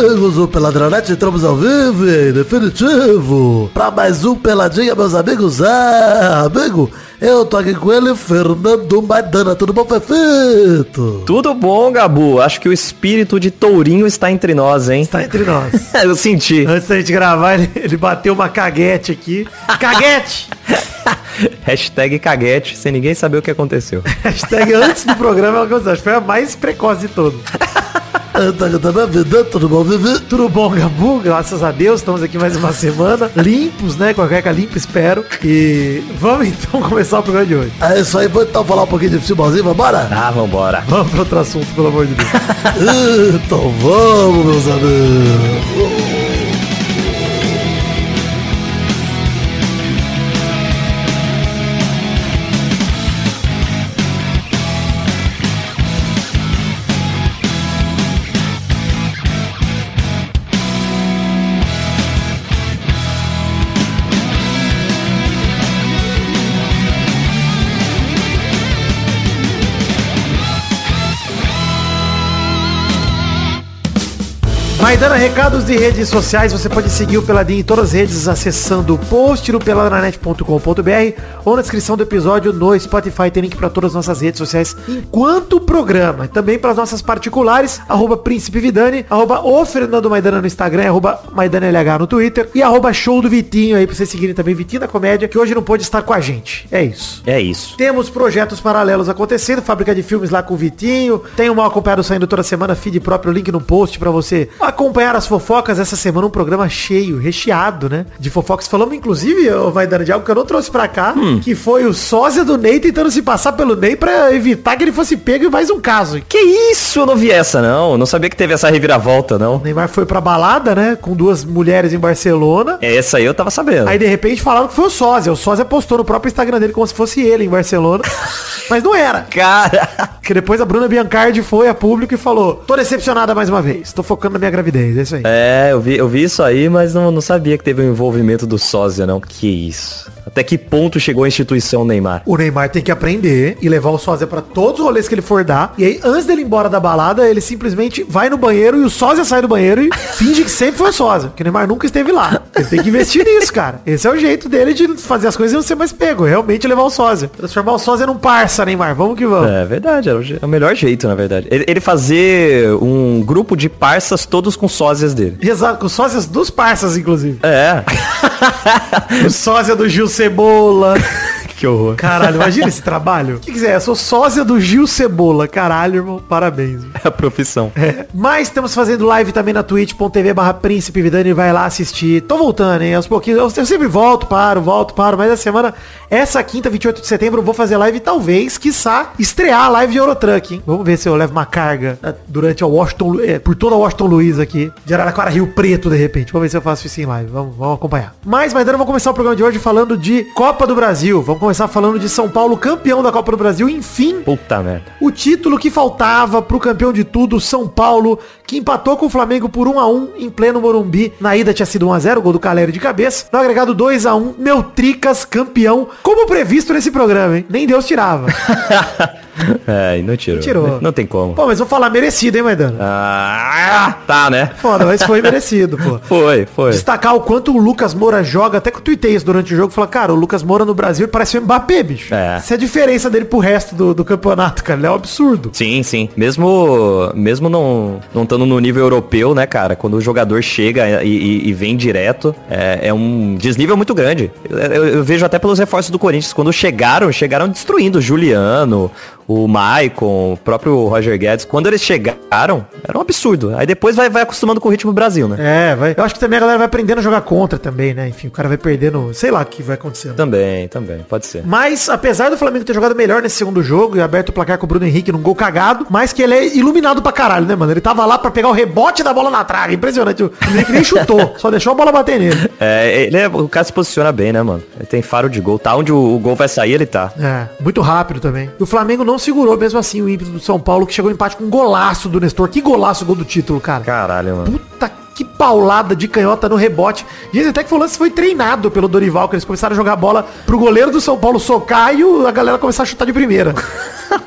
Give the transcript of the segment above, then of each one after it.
amigos? O Peladronete entramos ao vivo e definitivo pra mais um Peladinha, meus amigos. É, amigo, eu tô aqui com ele, Fernando Maidana. Tudo bom, Fefito? Tudo bom, Gabu? Acho que o espírito de tourinho está entre nós, hein? Está entre nós. Eu senti. Antes da gente gravar, ele, ele bateu uma caguete aqui. Caguete! Hashtag caguete, sem ninguém saber o que aconteceu. Hashtag antes do programa, foi a mais precoce de todos. Tudo bom, Vivi? Tudo bom, Gabu? Graças a Deus, estamos aqui mais uma semana. Limpos, né? Com a cueca limpa, espero. E vamos então começar o programa de hoje. É isso aí, vamos então falar um pouquinho de futebolzinho, vambora? Ah, vambora. Vamos para outro assunto, pelo amor de Deus. então vamos, meus amigos. Maidana, recados de redes sociais, você pode seguir o Peladinho em todas as redes acessando o post no peladranet.com.br ou na descrição do episódio no Spotify, tem link para todas as nossas redes sociais enquanto o programa. Também para as nossas particulares, arroba Príncipe Vidani, arroba o Fernando Maidana no Instagram, arroba MaidanaLH no Twitter e arroba Show do Vitinho aí pra vocês seguirem também, Vitinho da Comédia, que hoje não pôde estar com a gente. É isso. É isso. Temos projetos paralelos acontecendo, fábrica de filmes lá com o Vitinho, tem o mal acompanhado saindo toda semana, feed próprio, link no post pra você acompanhar as fofocas. Essa semana um programa cheio, recheado, né? De fofocas. Falamos, inclusive, vai dar de algo que eu não trouxe pra cá, que foi o sósia do Ney tentando se passar pelo Ney pra evitar que ele fosse pego em mais um caso. Que isso? Eu não vi essa, não. Eu não sabia que teve essa reviravolta, não. O Neymar foi pra balada, né? Com duas mulheres em Barcelona. Essa aí eu tava sabendo. Aí de repente falaram que foi o sósia. O sósia postou no próprio Instagram dele como se fosse ele em Barcelona. Mas não era. Cara, Que depois a Bruna Biancardi foi a público e falou: Tô decepcionada mais uma vez. Tô focando na minha gravidez. É isso aí. é, eu vi, eu vi isso aí, mas não, não sabia que teve o envolvimento do sósia, não. Que isso. Até que ponto chegou a instituição Neymar? O Neymar tem que aprender e levar o sósia pra todos os rolês que ele for dar. E aí, antes dele ir embora da balada, ele simplesmente vai no banheiro e o sósia sai do banheiro e finge que sempre foi o sósia. Porque o Neymar nunca esteve lá. Ele tem que investir nisso, cara. Esse é o jeito dele de fazer as coisas e não ser mais pego. Realmente levar o sósia. Transformar o sósia num parça, Neymar. Vamos que vamos. É verdade, é o melhor jeito, na verdade. Ele, ele fazer um grupo de parças todos com sósias dele. Exato, com sósias dos parças, inclusive. É. O sósia do Gil Cebola. Que horror. Caralho, imagina esse trabalho. O que quiser, eu sou sósia do Gil Cebola. Caralho, irmão, parabéns. É a profissão. É. Mas estamos fazendo live também na twitch.tv barra Príncipe Vidani, vai lá assistir. Tô voltando, hein? Aos pouquinhos. Eu, eu sempre volto, paro, volto, paro. Mas essa semana, essa quinta, 28 de setembro, eu vou fazer live talvez, quiçá, estrear a live de Eurotruck, hein? Vamos ver se eu levo uma carga né, durante a Washington, é, por toda a Washington Luiz aqui. De Araraquara, Rio Preto, de repente. Vamos ver se eu faço isso em live. Vamos, vamos acompanhar. Mas, Maidana, vamos começar o programa de hoje falando de Copa do Brasil. Vamos começar falando de São Paulo, campeão da Copa do Brasil. Enfim, Puta merda. o título que faltava pro campeão de tudo, São Paulo, que empatou com o Flamengo por 1 a 1 em pleno Morumbi. Na ida tinha sido 1 a 0 gol do Caleri de cabeça. No agregado 2 a 1 meu Tricas campeão, como previsto nesse programa, hein? Nem Deus tirava. É, e não tirou. Tirou. Não tem como. Pô, mas vou falar merecido, hein, Maidana? Ah, tá, né? Foda, mas foi merecido, pô. Foi, foi. Destacar o quanto o Lucas Moura joga, até que eu tuitei isso durante o jogo, falar, cara, o Lucas Moura no Brasil parece o Mbappé, bicho. É. Essa é a diferença dele pro resto do, do campeonato, cara. Ele é um absurdo. Sim, sim. Mesmo, mesmo não não estando no nível europeu, né, cara? Quando o jogador chega e, e- e vem direto, é, é um desnível muito grande. Eu, eu- eu vejo até pelos reforços do Corinthians. Quando chegaram, chegaram destruindo o Juliano, o Maicon, o próprio Roger Guedes. Quando eles chegaram, era um absurdo. Aí depois vai, vai acostumando com o ritmo do Brasil, né? É, vai. Eu acho que também a galera vai aprendendo a jogar contra também, né? Enfim, o cara vai perdendo, sei lá o que vai acontecendo. Também, também. Pode ser. Mas, apesar do Flamengo ter jogado melhor nesse segundo jogo e aberto o placar com o Bruno Henrique num gol cagado, mas que ele é iluminado pra caralho, né, mano? Ele tava lá pra pegar o rebote da bola na trave. Impressionante. O Henrique nem chutou, só deixou a bola bater nele. É, ele é, o cara se posiciona bem, né, mano? Ele tem faro de gol. Tá onde o, o gol vai sair, ele tá. É, muito rápido também. E o Flamengo não segurou mesmo assim o ímpeto do São Paulo, que chegou em empate com um golaço do Nestor. Que golaço o gol do título, cara. Caralho, mano. Puta que paulada de canhota no rebote. Dizem até que um lance foi treinado pelo Dorival, que eles começaram a jogar a bola pro goleiro do São Paulo socar e o- a galera começar a chutar de primeira.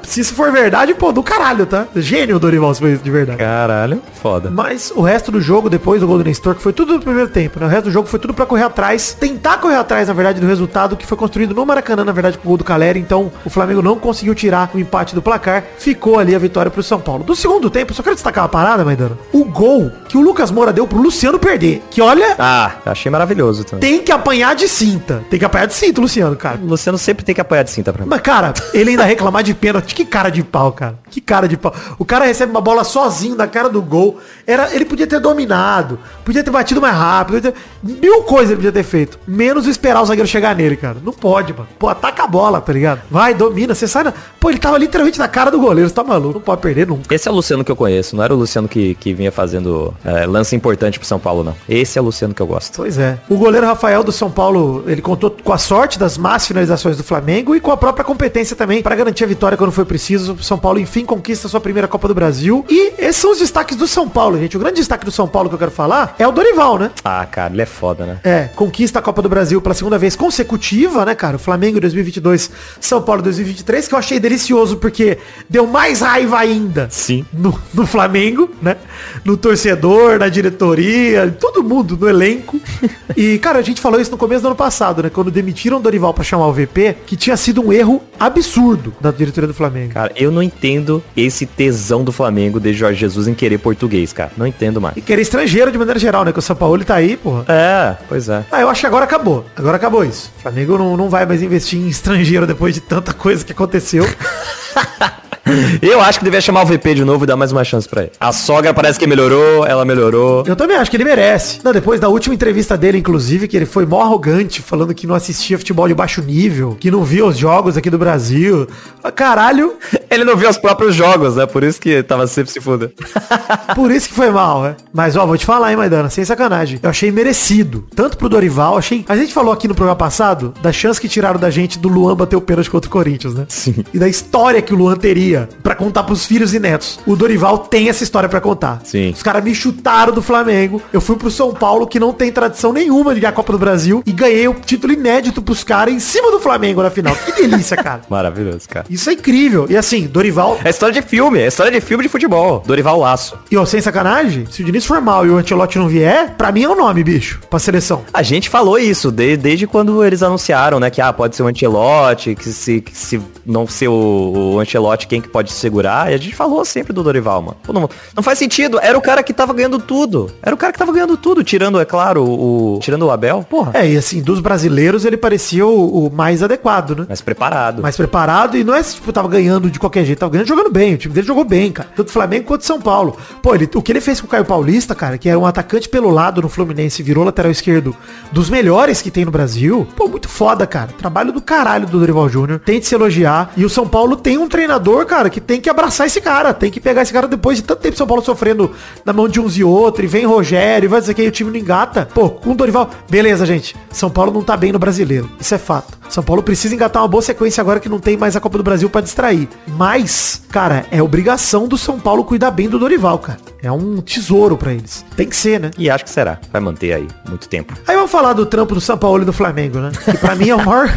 Se isso for verdade, pô, do caralho, tá? Gênio o Dorival, se foi isso de verdade. Caralho, foda. Mas o resto do jogo, depois do Golden Store, que foi tudo no primeiro tempo, né? O resto do jogo foi tudo pra correr atrás, tentar correr atrás, na verdade, do resultado que foi construído no Maracanã, na verdade, com o gol do Caleri. Então, o Flamengo não conseguiu tirar o empate do placar. Ficou ali a vitória pro São Paulo. Do segundo tempo, só quero destacar uma parada, Maidana. O gol que o Lucas Moura deu pro Luciano perder. Que olha, Ah, achei maravilhoso também. tem que apanhar de cinta. Tem que apanhar de cinta, Luciano, cara. O Luciano sempre tem que apoiar de cinta pra mim. Mas, cara, ele ainda reclamar de pênalti. Que cara de pau, cara. Que cara de pau. O cara recebe uma bola sozinho na cara do gol. Era, ele podia ter dominado. Podia ter batido mais rápido. ter- mil coisas ele podia ter feito. Menos esperar o zagueiro chegar nele, cara. Não pode, mano. Pô, ataca a bola, tá ligado? Vai, domina. Você sai na... Pô, ele tava literalmente na cara do goleiro. Você tá maluco. Não pode perder nunca. Esse é o Luciano que eu conheço, não era o Luciano que, que vinha fazendo é, lance importante pro São Paulo, não. Esse é o Luciano que eu gosto. Pois é. O goleiro Rafael do São Paulo, ele contou com a sorte das más finalizações do Flamengo e com a própria competência também para garantir a vitória quando foi preciso. São Paulo, enfim, conquista sua primeira Copa do Brasil. E esses são os destaques do São Paulo, gente. O grande destaque do São Paulo que eu quero falar é o Dorival, né? Ah, cara, ele é foda, né? É, conquista a Copa do Brasil pela segunda vez consecutiva, né, cara? O Flamengo em 2022, São Paulo em 2023, que eu achei delicioso porque deu mais raiva ainda. Sim. No, no Flamengo, né? No torcedor, na diretoria, todo mundo, no elenco. E, cara, a gente falou isso no começo do ano passado, né? Quando demitiram o Dorival pra chamar o VP, que tinha sido um erro absurdo da diretoria do Flamengo. Cara, eu não entendo esse tesão do Flamengo de Jorge Jesus em querer português, cara. Não entendo mais. E querer estrangeiro de maneira geral, né? Que o São Paulo tá aí, porra. É, pois é. Ah, eu acho que agora acabou. Agora acabou isso. O Flamengo não, não vai mais investir em estrangeiro depois de tanta coisa que aconteceu. Eu acho que devia chamar o VP de novo e dar mais uma chance pra ele. A sogra parece que melhorou, ela melhorou. Eu também acho que ele merece. Não, depois da última entrevista dele, inclusive, que ele foi mó arrogante, falando que não assistia futebol de baixo nível, que não via os jogos aqui do Brasil. Ah, Caralho, Ele não viu os próprios jogos, né? Por isso que tava sempre se fudendo. por isso que foi mal, né? Mas, ó, vou te falar, hein, Maidana, sem sacanagem. Eu achei merecido. Tanto pro Dorival, achei... A gente falou aqui no programa passado da chance que tiraram da gente do Luan bater o pênalti contra o Corinthians, né? Sim. E da história que o Luan teria pra contar pros filhos e netos. O Dorival tem essa história pra contar. Sim. Os caras me chutaram do Flamengo. Eu fui pro São Paulo, que não tem tradição nenhuma de ganhar a Copa do Brasil, e ganhei o título inédito pros caras em cima do Flamengo na final. Que delícia, cara. Maravilhoso, cara. Isso é incrível. E assim, Dorival. É história de filme, é história de filme de futebol. Dorival Laço. E ó, sem sacanagem, se o Diniz for mal e o Antelote não vier, pra mim é o nome, bicho, pra seleção. A gente falou isso de- desde quando eles anunciaram, né? Que ah, pode ser o Ancelotti, que se, que se não ser o, o Ancelotti, quem que pode segurar? E a gente falou sempre do Dorival, mano. Não, não faz sentido. Era o cara que tava ganhando tudo. Era o cara que tava ganhando tudo, tirando, é claro, o. Tirando o Abel. Porra. É, e assim, dos brasileiros ele parecia o, o mais adequado, né? Mas preparado. mais preparado e não é tipo, tava ganhando de qualquer jeito, tava ganhando jogando bem. O time dele jogou bem, cara. Tanto Flamengo quanto São Paulo. Pô, ele, o que ele fez com o Caio Paulista, cara, que era um atacante pelo lado no Fluminense, virou lateral esquerdo dos melhores que tem no Brasil. Pô, muito foda, cara. Trabalho do caralho do Dorival Júnior. Tem de se elogiar. E o São Paulo tem um treinador, cara, que tem que abraçar esse cara. Tem que pegar esse cara depois de tanto tempo São Paulo sofrendo na mão de uns e outros. E vem Rogério, e vai dizer que aí o time não engata. Pô, com o Dorival. Beleza, gente. São Paulo não tá bem no brasileiro. Isso é fato. São Paulo precisa engatar uma boa sequência agora que não tem mais a Copa do Brasil pra distrair. Mas, cara, é obrigação do São Paulo cuidar bem do Dorival, cara. É um tesouro pra eles. Tem que ser, né? E acho que será. Vai manter aí muito tempo. Aí vamos falar do trampo do São Paulo e do Flamengo, né? Que pra mim é o maior.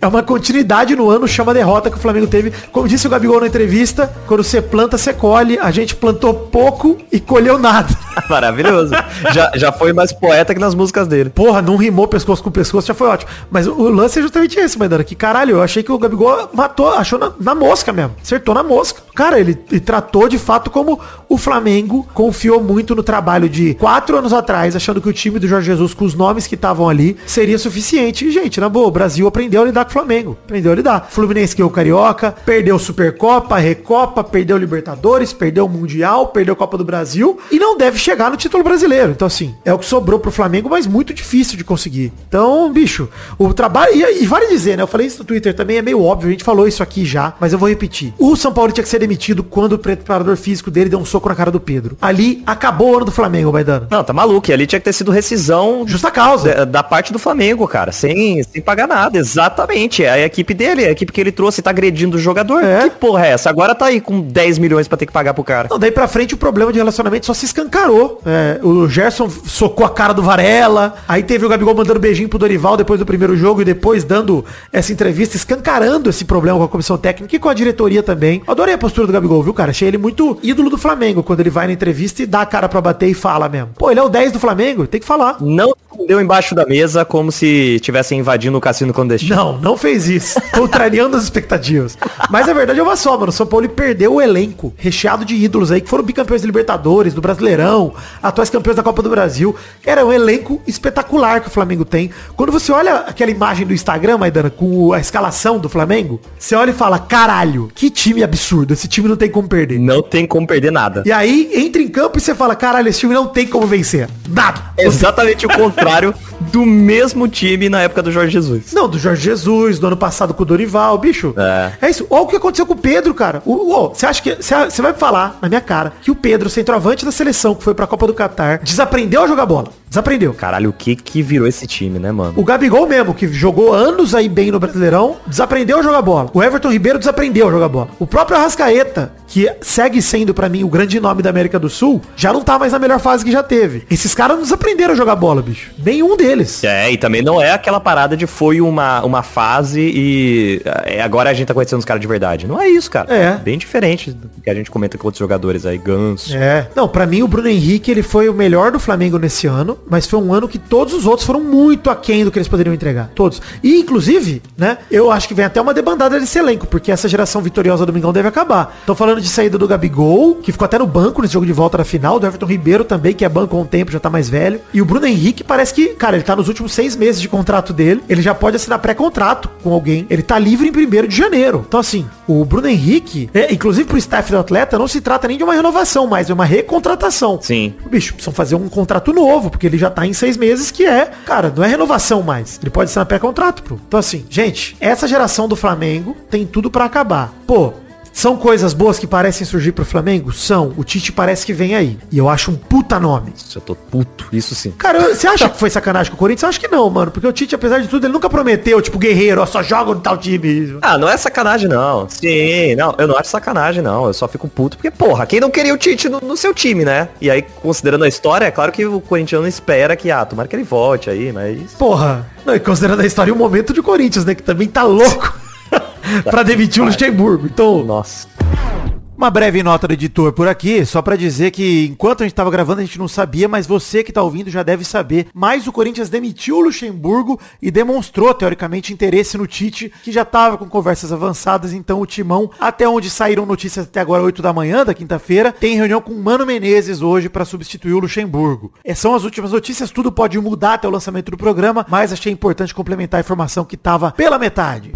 É uma continuidade no ano, chama derrota que o Flamengo teve. Como disse o Gabigol na entrevista, quando você planta, você colhe. A gente plantou pouco e colheu nada. Maravilhoso. já, já foi mais poeta que nas músicas dele. Porra, não rimou pescoço com pescoço, já foi ótimo. Mas o, o lance é justamente esse, Maidana. Que caralho, eu achei que o Gabigol matou, achou na, na mosca mesmo. Acertou na mosca. Cara, ele, ele tratou de fato como o Flamengo confiou muito no trabalho de quatro anos atrás, achando que o time do Jorge Jesus, com os nomes que estavam ali, seria suficiente. E, gente, na boa, o Brasil aprendeu a lidar com o Flamengo. Aprendeu a lidar. Fluminense que é o Carioca, perdeu Supercopa, Recopa, perdeu Libertadores, perdeu o Mundial, perdeu a Copa do Brasil e não deve chegar no título brasileiro. Então, assim, é o que sobrou pro Flamengo, mas muito difícil de conseguir. Então, bicho, o trabalho. E, e vale dizer, né? Eu falei isso no Twitter também, é meio óbvio, a gente falou isso aqui já, mas eu vou repetir. O São Paulo tinha que ser demitido quando o preparador físico dele deu um soco na cara do Pedro. Pedro. Ali acabou o ano do Flamengo, Maidana. Não, tá maluco. E ali tinha que ter sido rescisão Justa causa. da, da parte do Flamengo, cara. Sem, sem pagar nada. Exatamente. É a equipe dele, a equipe que ele trouxe tá agredindo o jogador. É. Que porra é essa? Agora tá aí com 10 milhões pra ter que pagar pro cara. Não, daí pra frente o problema de relacionamento só se escancarou. É, o Gerson socou a cara do Varela, aí teve o Gabigol mandando beijinho pro Dorival depois do primeiro jogo e depois dando essa entrevista, escancarando esse problema com a comissão técnica e com a diretoria também. Adorei a postura do Gabigol, viu, cara? Achei ele muito ídolo do Flamengo quando ele vai na entrevista e dá a cara pra bater e fala mesmo. Pô, ele é o 10 do Flamengo, tem que falar. Não deu embaixo da mesa como se estivessem invadindo o cassino clandestino. Não, não fez isso. Contrariando as expectativas. Mas a verdade é uma só, mano. O São Paulo perdeu o elenco recheado de ídolos aí que foram bicampeões de Libertadores, do Brasileirão, atuais campeões da Copa do Brasil. Era um elenco espetacular que o Flamengo tem. Quando você olha aquela imagem do Instagram, Maidana, com a escalação do Flamengo, você olha e fala, caralho, que time absurdo. Esse time não tem como perder. Não tem como perder nada. E aí, entra em campo e você fala, caralho, esse time não tem como vencer. Nada. Exatamente o contrário do mesmo time na época do Jorge Jesus. Não, do Jorge Jesus, do ano passado com o Dorival, bicho. É. É isso. Olha o que aconteceu com o Pedro, cara. Você acha que. Você você vai falar na minha cara que o Pedro, centroavante da seleção que foi pra Copa do Catar, desaprendeu a jogar bola. Desaprendeu. Caralho, o que que virou esse time, né, mano? O Gabigol mesmo, que jogou anos aí bem no Brasileirão, desaprendeu a jogar bola. O Everton Ribeiro desaprendeu a jogar bola. O próprio Arrascaeta, que segue sendo pra mim o grande nome da América do Sul, já não tá mais na melhor fase que já teve. Esses caras não desaprenderam a jogar bola, bicho. Nenhum deles. É, e também não é aquela parada de foi uma, uma fase e é, agora a gente tá conhecendo os caras de verdade. Não é isso, cara. É. Bem diferente do que a gente comenta com outros jogadores aí, Ganso. É. Não, pra mim o Bruno Henrique ele foi o melhor do Flamengo nesse ano, mas foi um ano que todos os outros foram muito aquém do que eles poderiam entregar. Todos. E inclusive, né, eu acho que vem até uma debandada desse elenco, porque essa geração vitoriosa do Domingão deve acabar. Tô falando de saída do Gabigol, que ficou até no banco nesse jogo de volta da final, do Everton Ribeiro também, que é banco há um tempo, já tá mais velho. E o Bruno Henrique parece que, cara, ele tá nos últimos seis meses de contrato dele, ele já pode assinar pré-contrato com alguém. Ele tá livre em primeiro de janeiro. Então assim, o Bruno Henrique, é, inclusive pro staff do atleta, não se trata nem de uma renovação, mas é uma recontratação. Sim. Bicho, precisam fazer um contrato novo, porque ele já tá em seis meses, que é, cara, não é renovação mais. Ele pode assinar pré-contrato, pô. Então assim, gente, essa geração do Flamengo tem tudo pra acabar. Pô, são coisas boas que parecem surgir pro Flamengo? São. O Tite parece que vem aí. E eu acho um puta nome. Isso, eu tô puto, isso sim. Cara, você acha que foi sacanagem com o Corinthians? Eu acho que não, mano. Porque o Tite, apesar de tudo, ele nunca prometeu, tipo, guerreiro, ó, só joga no tal time. Ah, não é sacanagem, não. Sim, não, eu não acho sacanagem, não. Eu só fico puto porque, porra, quem não queria o Tite no, no seu time, né? E aí, considerando a história, é claro que o corintiano espera que, ah, tomara que ele volte aí, mas... Porra. Não, e considerando a história, o momento de Corinthians, né? Que também tá louco pra demitir o Luxemburgo. Então, Nossa. Uma breve nota do editor por aqui, só pra dizer que enquanto a gente tava gravando a gente não sabia, mas você que tá ouvindo já deve saber. Mas o Corinthians demitiu o Luxemburgo e demonstrou, teoricamente, interesse no Tite, que já tava com conversas avançadas. Então o Timão, até onde saíram notícias até agora 8 da manhã da quinta-feira, tem reunião com o Mano Menezes hoje pra substituir o Luxemburgo. Essas são as últimas notícias, tudo pode mudar até o lançamento do programa, mas achei importante complementar a informação que tava pela metade.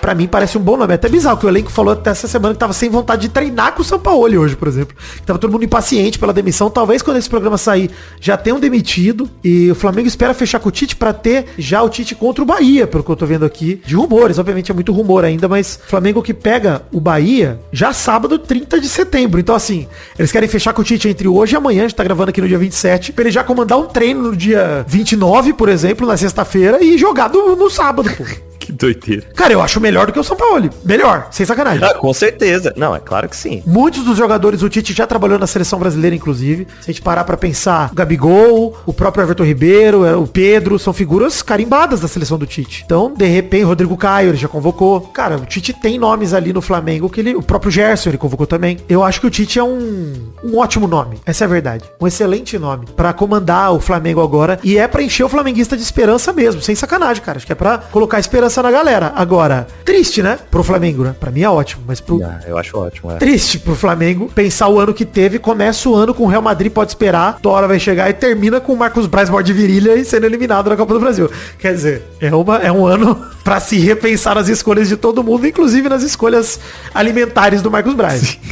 Pra mim parece um bom nome. É até bizarro que o elenco falou até essa semana que tava sem vontade de treinar com o São Paulo hoje, por exemplo. Tava todo mundo impaciente pela demissão. Talvez quando esse programa sair já tenham demitido. E o Flamengo espera fechar com o Tite pra ter já o Tite contra o Bahia, pelo que eu tô vendo aqui. De rumores, obviamente é muito rumor ainda, mas Flamengo que pega o Bahia já sábado, 30 de setembro. Então assim, eles querem fechar com o Tite entre hoje e amanhã. A gente tá gravando aqui no dia 27. Pra ele já comandar um treino no dia 29, por exemplo, na sexta-feira e jogar no, no sábado, pô. Que doideira. Cara, eu acho melhor do que o São Paulo. Melhor, sem sacanagem. Ah, com certeza. Não, é claro que sim. Muitos dos jogadores, o Tite já trabalhou na seleção brasileira, inclusive. Se a gente parar pra pensar, o Gabigol, o próprio Everton Ribeiro, é, o Pedro, são figuras carimbadas da seleção do Tite. Então, de repente, Rodrigo Caio, ele já convocou. Cara, o Tite tem nomes ali no Flamengo que ele. O próprio Gerson, ele convocou também. Eu acho que o Tite é um, um ótimo nome. Essa é a verdade. Um excelente nome. Pra comandar o Flamengo agora. E é pra encher o flamenguista de esperança mesmo. Sem sacanagem, cara. Acho que é pra colocar esperança na galera. Agora, triste, né? Pro Flamengo, né? Pra mim é ótimo. Mas pro, Ah, eu acho ótimo, é. triste pro Flamengo pensar o ano que teve, começa o ano com o Real Madrid, pode esperar, Tora vai chegar e termina com o Marcos Braz morte de virilha e sendo eliminado na Copa do Brasil. Quer dizer, é, uma, é um ano pra se repensar nas escolhas de todo mundo, inclusive nas escolhas alimentares do Marcos Braz.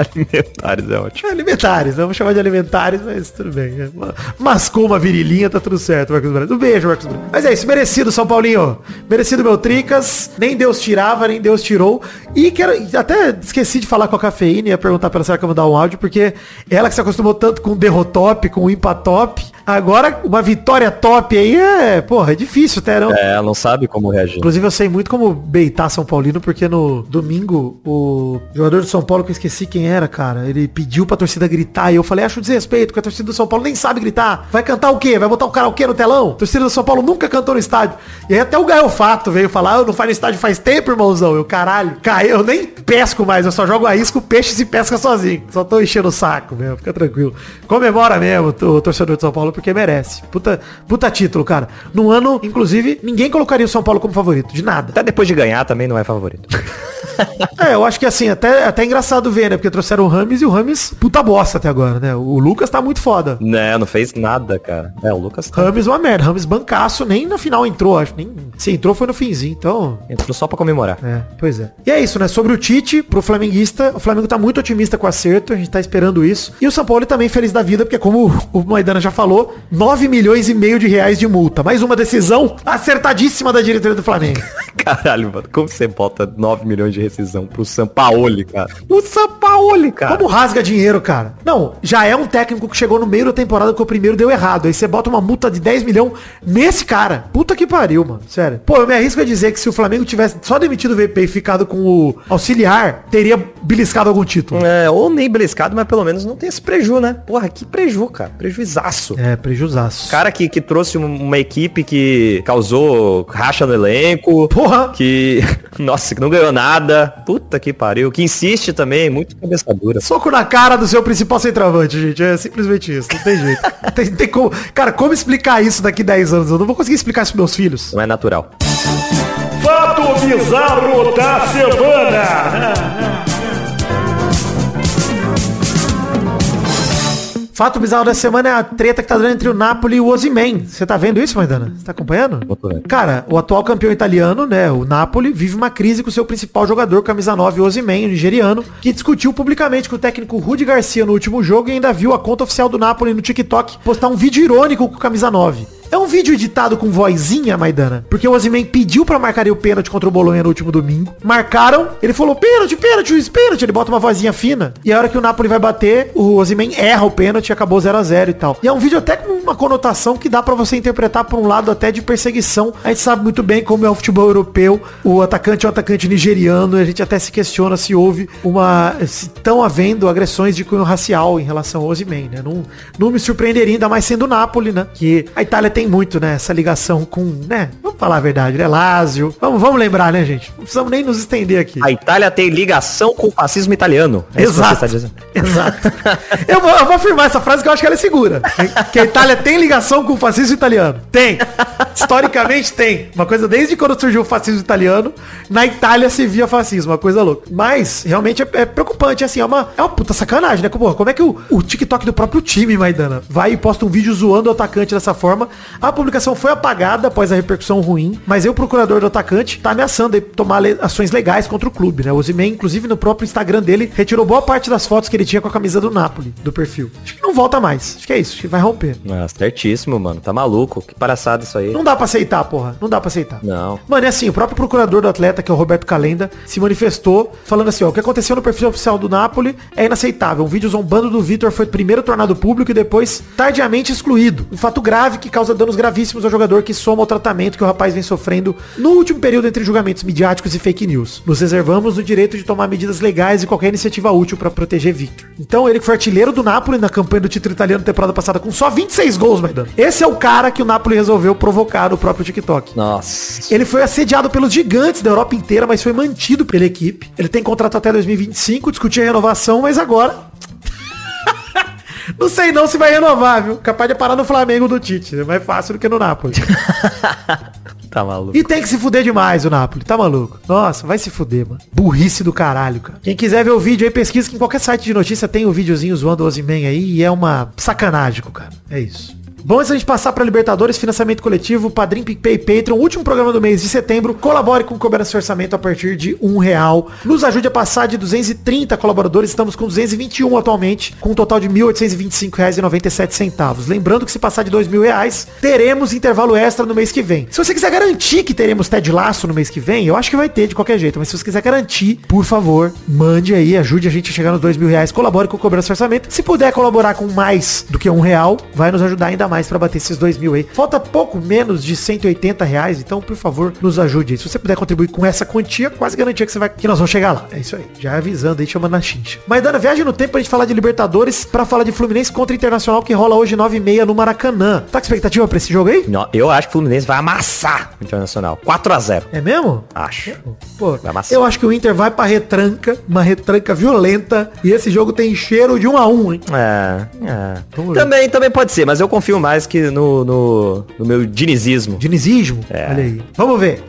Alimentares é ótimo. Alimentares, vamos chamar de alimentares, mas tudo bem. Mascou uma virilinha, tá tudo certo, Marcos Braz. Um beijo, Marcos Braz. Mas é isso, merecido, São Paulinho. Merecido meu Tricas. Nem Deus tirava, nem Deus tirou. E quero. Até esqueci de falar com a cafeína, ia perguntar pra ela se ela quer mandar um áudio, porque ela que se acostumou tanto com o derrotop, com o empatop. Agora, uma vitória top aí é, porra, é difícil, até não. É, ela não sabe como reagir. Inclusive eu sei muito como beitar São Paulino, porque no domingo o jogador do São Paulo, que eu esqueci quem era, cara, ele pediu pra torcida gritar e eu falei, acho desrespeito, porque a torcida do São Paulo nem sabe gritar. Vai cantar o quê? Vai botar o karaokê no telão? A torcida do São Paulo nunca cantou no estádio. E aí até o Gael Fato veio falar, eu não faz no estádio faz tempo, irmãozão. Eu, caralho, cai, eu nem pesco mais, eu só jogo a isca, o peixe se pesca sozinho. Só tô enchendo o saco, meu, fica tranquilo. Comemora mesmo o torcedor de São Paulo, porque merece. Puta, puta título, cara. No ano, inclusive, ninguém colocaria o São Paulo como favorito, de nada. Até depois de ganhar também não é favorito. É, eu acho que assim, até, até é engraçado ver, né? Porque trouxeram o Rames e o Rames, puta bosta até agora, né? O Lucas tá muito foda. Né, não fez nada, cara. É, o Lucas tá- Rames uma merda, Rames bancaço, nem na final entrou, acho. Nem, se entrou foi no finzinho, então... entrou só pra comemorar. É, pois é. E é isso, né? Sobre o Tite, pro flamenguista, o Flamengo tá muito otimista com o acerto, a gente tá esperando isso. E o São Paulo também feliz da vida, porque como o Maidana já falou, 9 milhões e meio de reais de multa. Mais uma decisão acertadíssima da diretoria do Flamengo. Caralho, mano, como você bota 9 milhões de rescisão pro Sampaoli, cara? O Sampaoli, cara. Como rasga dinheiro, cara? Não, já é um técnico que chegou no meio da temporada que o primeiro deu errado. Aí você bota uma multa de 10 milhões nesse cara. Puta que pariu, mano. Sério. Pô, eu me arrisco a dizer que se o Flamengo tivesse só demitido o VP e ficado com o auxiliar, teria beliscado algum título. É, ou nem beliscado, mas pelo menos não tem esse preju, né? Porra, que preju, cara. Prejuizaço. É, prejuzaço. Cara que, que trouxe um- uma equipe que causou racha no elenco. Porra! Que, nossa, que não ganhou nada. Puta que pariu. Que insiste também, muito cabeça dura. Soco na cara do seu principal centroavante, gente. É simplesmente isso. Não tem jeito. tem, tem como... Cara, como explicar isso daqui 10 anos? Eu não vou conseguir explicar isso pros meus filhos. Não é natural. Fato bizarro da semana. Fato bizarro da semana é a treta que tá dando entre o Napoli e o Osimhen. Você tá vendo isso, Maidana? Você tá acompanhando? Cara, o atual campeão italiano, né, o Napoli, vive uma crise com seu principal jogador, camisa 9, o Osimhen, o nigeriano, que discutiu publicamente com o técnico Rudi Garcia no último jogo e ainda viu a conta oficial do Napoli no TikTok postar um vídeo irônico com o camisa 9. É um vídeo editado com vozinha, Maidana, porque o Osimhen pediu pra marcar o pênalti contra o Bolonha no último domingo. Marcaram, ele falou pênalti, pênalti, juiz, pênalti. Ele bota uma vozinha fina. E a hora que o Napoli vai bater, o Osimhen erra o pênalti e acabou 0 a 0 e tal. E é um vídeo até com uma conotação que dá pra você interpretar por um lado até de perseguição. A gente sabe muito bem como é o futebol europeu. O atacante é um atacante nigeriano. A gente até se questiona se houve uma... Se estão havendo agressões de cunho racial em relação ao Osimhen, né? Não, não me surpreenderia, ainda mais sendo o Napoli, né? Que a Itália tem muito, né? Essa ligação com, né? Vamos falar a verdade, né? Lázio. Vamos, vamos lembrar, né, gente? Não precisamos nem nos estender aqui. A Itália tem ligação com o fascismo italiano. É Exato. dizendo. Exato. Eu vou, eu vou afirmar essa frase que eu acho que ela é segura. Que a Itália tem ligação com o fascismo italiano. Tem. Historicamente tem. Uma coisa desde quando surgiu o fascismo italiano, na Itália se via fascismo, uma coisa louca. Mas, realmente, é, é preocupante. Assim, é uma, é uma puta sacanagem, né? Como, como é que o, o TikTok do próprio time, Maidana, vai e posta um vídeo zoando o atacante dessa forma? A publicação foi apagada após a repercussão ruim, mas aí o procurador do atacante tá ameaçando aí tomar le- ações legais contra o clube, né? O Osimhen, inclusive, no próprio Instagram dele, retirou boa parte das fotos que ele tinha com a camisa do Napoli, do perfil. Acho que não volta mais. Acho que é isso, acho que vai romper. Ah, certíssimo, mano. Tá maluco. Que palhaçada isso aí. Não dá pra aceitar, porra. Não dá pra aceitar. Não. Mano, é assim, o próprio procurador do atleta, que é o Roberto Calenda, se manifestou falando assim, ó, o que aconteceu no perfil oficial do Napoli é inaceitável. Um vídeo zombando do Vitor foi primeiro tornado público e depois tardiamente excluído. Um fato grave que causa danos gravíssimos ao jogador que soma ao tratamento que o rapaz vem sofrendo no último período entre julgamentos midiáticos e fake news. Nos reservamos o direito de tomar medidas legais e qualquer iniciativa útil pra proteger Victor. Então ele que foi artilheiro do Napoli na campanha do título italiano temporada passada com só 26 gols, Maidana. Esse é o cara que o Napoli resolveu provocar no próprio TikTok. Nossa. Ele foi assediado pelos gigantes da Europa inteira, mas foi mantido pela equipe. Ele tem contrato até 2025, discutia renovação, mas agora. Não sei não se vai renovar, viu? Capaz de parar no Flamengo do Tite. É mais fácil do que no Napoli. Tá maluco. E tem que se fuder demais o Napoli, tá maluco? Nossa, vai se fuder, mano. Burrice do caralho, cara. Quem quiser ver o vídeo aí, pesquisa que em qualquer site de notícia tem o videozinho zoando o Ozyman aí e é uma sacanagem, cara. É isso. Bom, antes da gente passar para Libertadores, financiamento coletivo, Padrim, PicPay, Patreon, último programa do mês de setembro. Colabore com o Cobrança Orçamento a partir de um real. Nos ajude a passar de 230 colaboradores, estamos com 221 atualmente, com um total de R$ 1.825,97. Lembrando que se passar de 2.000 reais, teremos intervalo extra no mês que vem. Se você quiser garantir que teremos Ted Laço no mês que vem, eu acho que vai ter de qualquer jeito, mas se você quiser garantir, por favor, mande aí, ajude a gente a chegar nos mil reais, colabore com o Cobrança Orçamento. Se puder colaborar com mais do que um real, vai nos ajudar ainda mais para bater esses dois mil aí. Falta pouco menos de 180 reais, então, por favor, nos ajude aí. Se você puder contribuir com essa quantia, quase garantia que, você vai, que nós vamos chegar lá. É isso aí. Já avisando aí, chamando na chincha. Mas, Dana, viagem no tempo pra gente falar de Libertadores, pra falar de Fluminense contra Internacional, que rola hoje 9 e meia no Maracanã. Tá com expectativa pra esse jogo aí? Não, eu acho que o Fluminense vai amassar o Internacional. 4 a 0 É mesmo? Acho. Pô, Vai amassar. eu acho que o Inter vai pra retranca, uma retranca violenta, e esse jogo tem cheiro de um a um, hein? É, é. Também, também pode ser, mas eu confio mais que no, no, no meu dinizismo. Dinizismo? É. Olha aí. Vamos ver.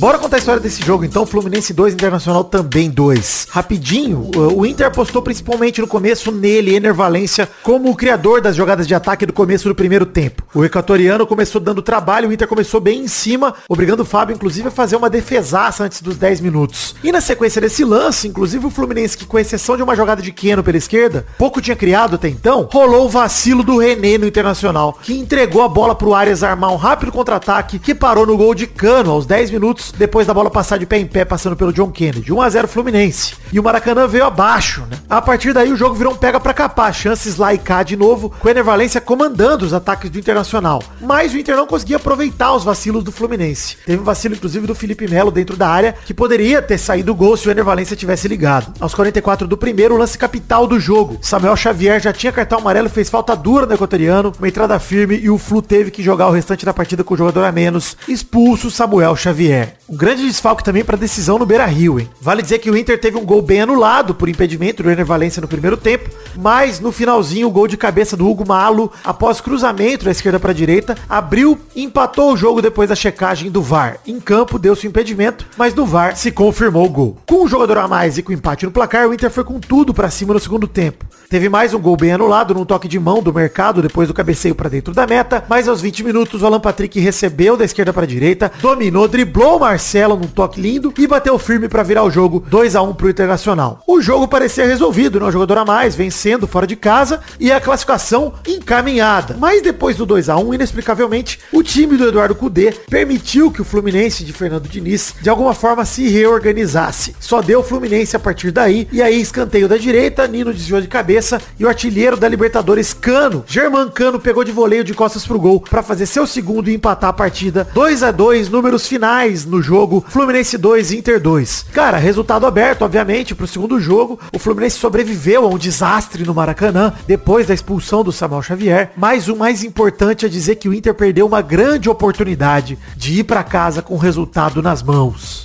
Bora contar a história desse jogo, então. Fluminense 2, Internacional também 2. Rapidinho, o Inter apostou principalmente no começo nele, Ener Valência, como o criador das jogadas de ataque do começo do primeiro tempo. O equatoriano começou dando trabalho, o Inter começou bem em cima, obrigando o Fábio, inclusive, a fazer uma defesaça antes dos 10 minutos. E na sequência desse lance, inclusive o Fluminense, que com exceção de uma jogada de Keno pela esquerda, pouco tinha criado até então, rolou o vacilo do René no Internacional, que entregou a bola pro Arias armar um rápido contra-ataque, que parou no gol de Cano aos 10 minutos, depois da bola passar de pé em pé, passando pelo John Kennedy. 1 a 0 Fluminense. E o Maracanã veio abaixo, né? A partir daí o jogo virou um pega pra capar, chances lá e cá de novo, com o Ener Valência comandando os ataques do Internacional. Mas o Inter não conseguia aproveitar os vacilos do Fluminense. Teve um vacilo, inclusive, do Felipe Melo dentro da área, que poderia ter saído o gol se o Ener Valência tivesse ligado. Aos 44 do primeiro, o lance capital do jogo. Samuel Xavier já tinha cartão amarelo, fez falta dura no equatoriano, uma entrada firme e o Flu teve que jogar o restante da partida com o jogador a menos, expulso Samuel Xavier. Um grande desfalque também para decisão no Beira-Rio, hein? Vale dizer que o Inter teve um gol bem anulado por impedimento do Ener Valência no primeiro tempo, mas no finalzinho o gol de cabeça do Hugo Malo, após cruzamento da esquerda para a direita, abriu empatou o jogo depois da checagem do VAR. Em campo deu-se o impedimento, mas no VAR se confirmou o gol. Com um jogador a mais e com empate no placar, o Inter foi com tudo para cima no segundo tempo. Teve mais um gol bem anulado num toque de mão do mercado depois do cabeceio para dentro da meta, mas aos 20 minutos o Alan Patrick recebeu da esquerda para direita, dominou, driblou o Marcelo num toque lindo e bateu firme para virar o jogo 2 a 1 pro Internacional. O jogo parecia resolvido, né? O jogador a mais vencendo fora de casa e a classificação encaminhada. Mas depois do 2 a 1 inexplicavelmente, o time do Eduardo Cudê permitiu que o Fluminense de Fernando Diniz de alguma forma se reorganizasse. Só deu o Fluminense a partir daí e aí escanteio da direita, Nino desviou de cabeça e o artilheiro da Libertadores Cano, German Cano pegou de voleio de costas pro gol para fazer seu segundo e empatar a partida. 2 a 2 números finais no jogo, Fluminense 2 Inter 2. Cara, resultado aberto, obviamente, pro segundo jogo. O Fluminense sobreviveu a um desastre no Maracanã depois da expulsão do Samuel Xavier, mas o mais importante é dizer que o Inter perdeu uma grande oportunidade de ir para casa com o resultado nas mãos.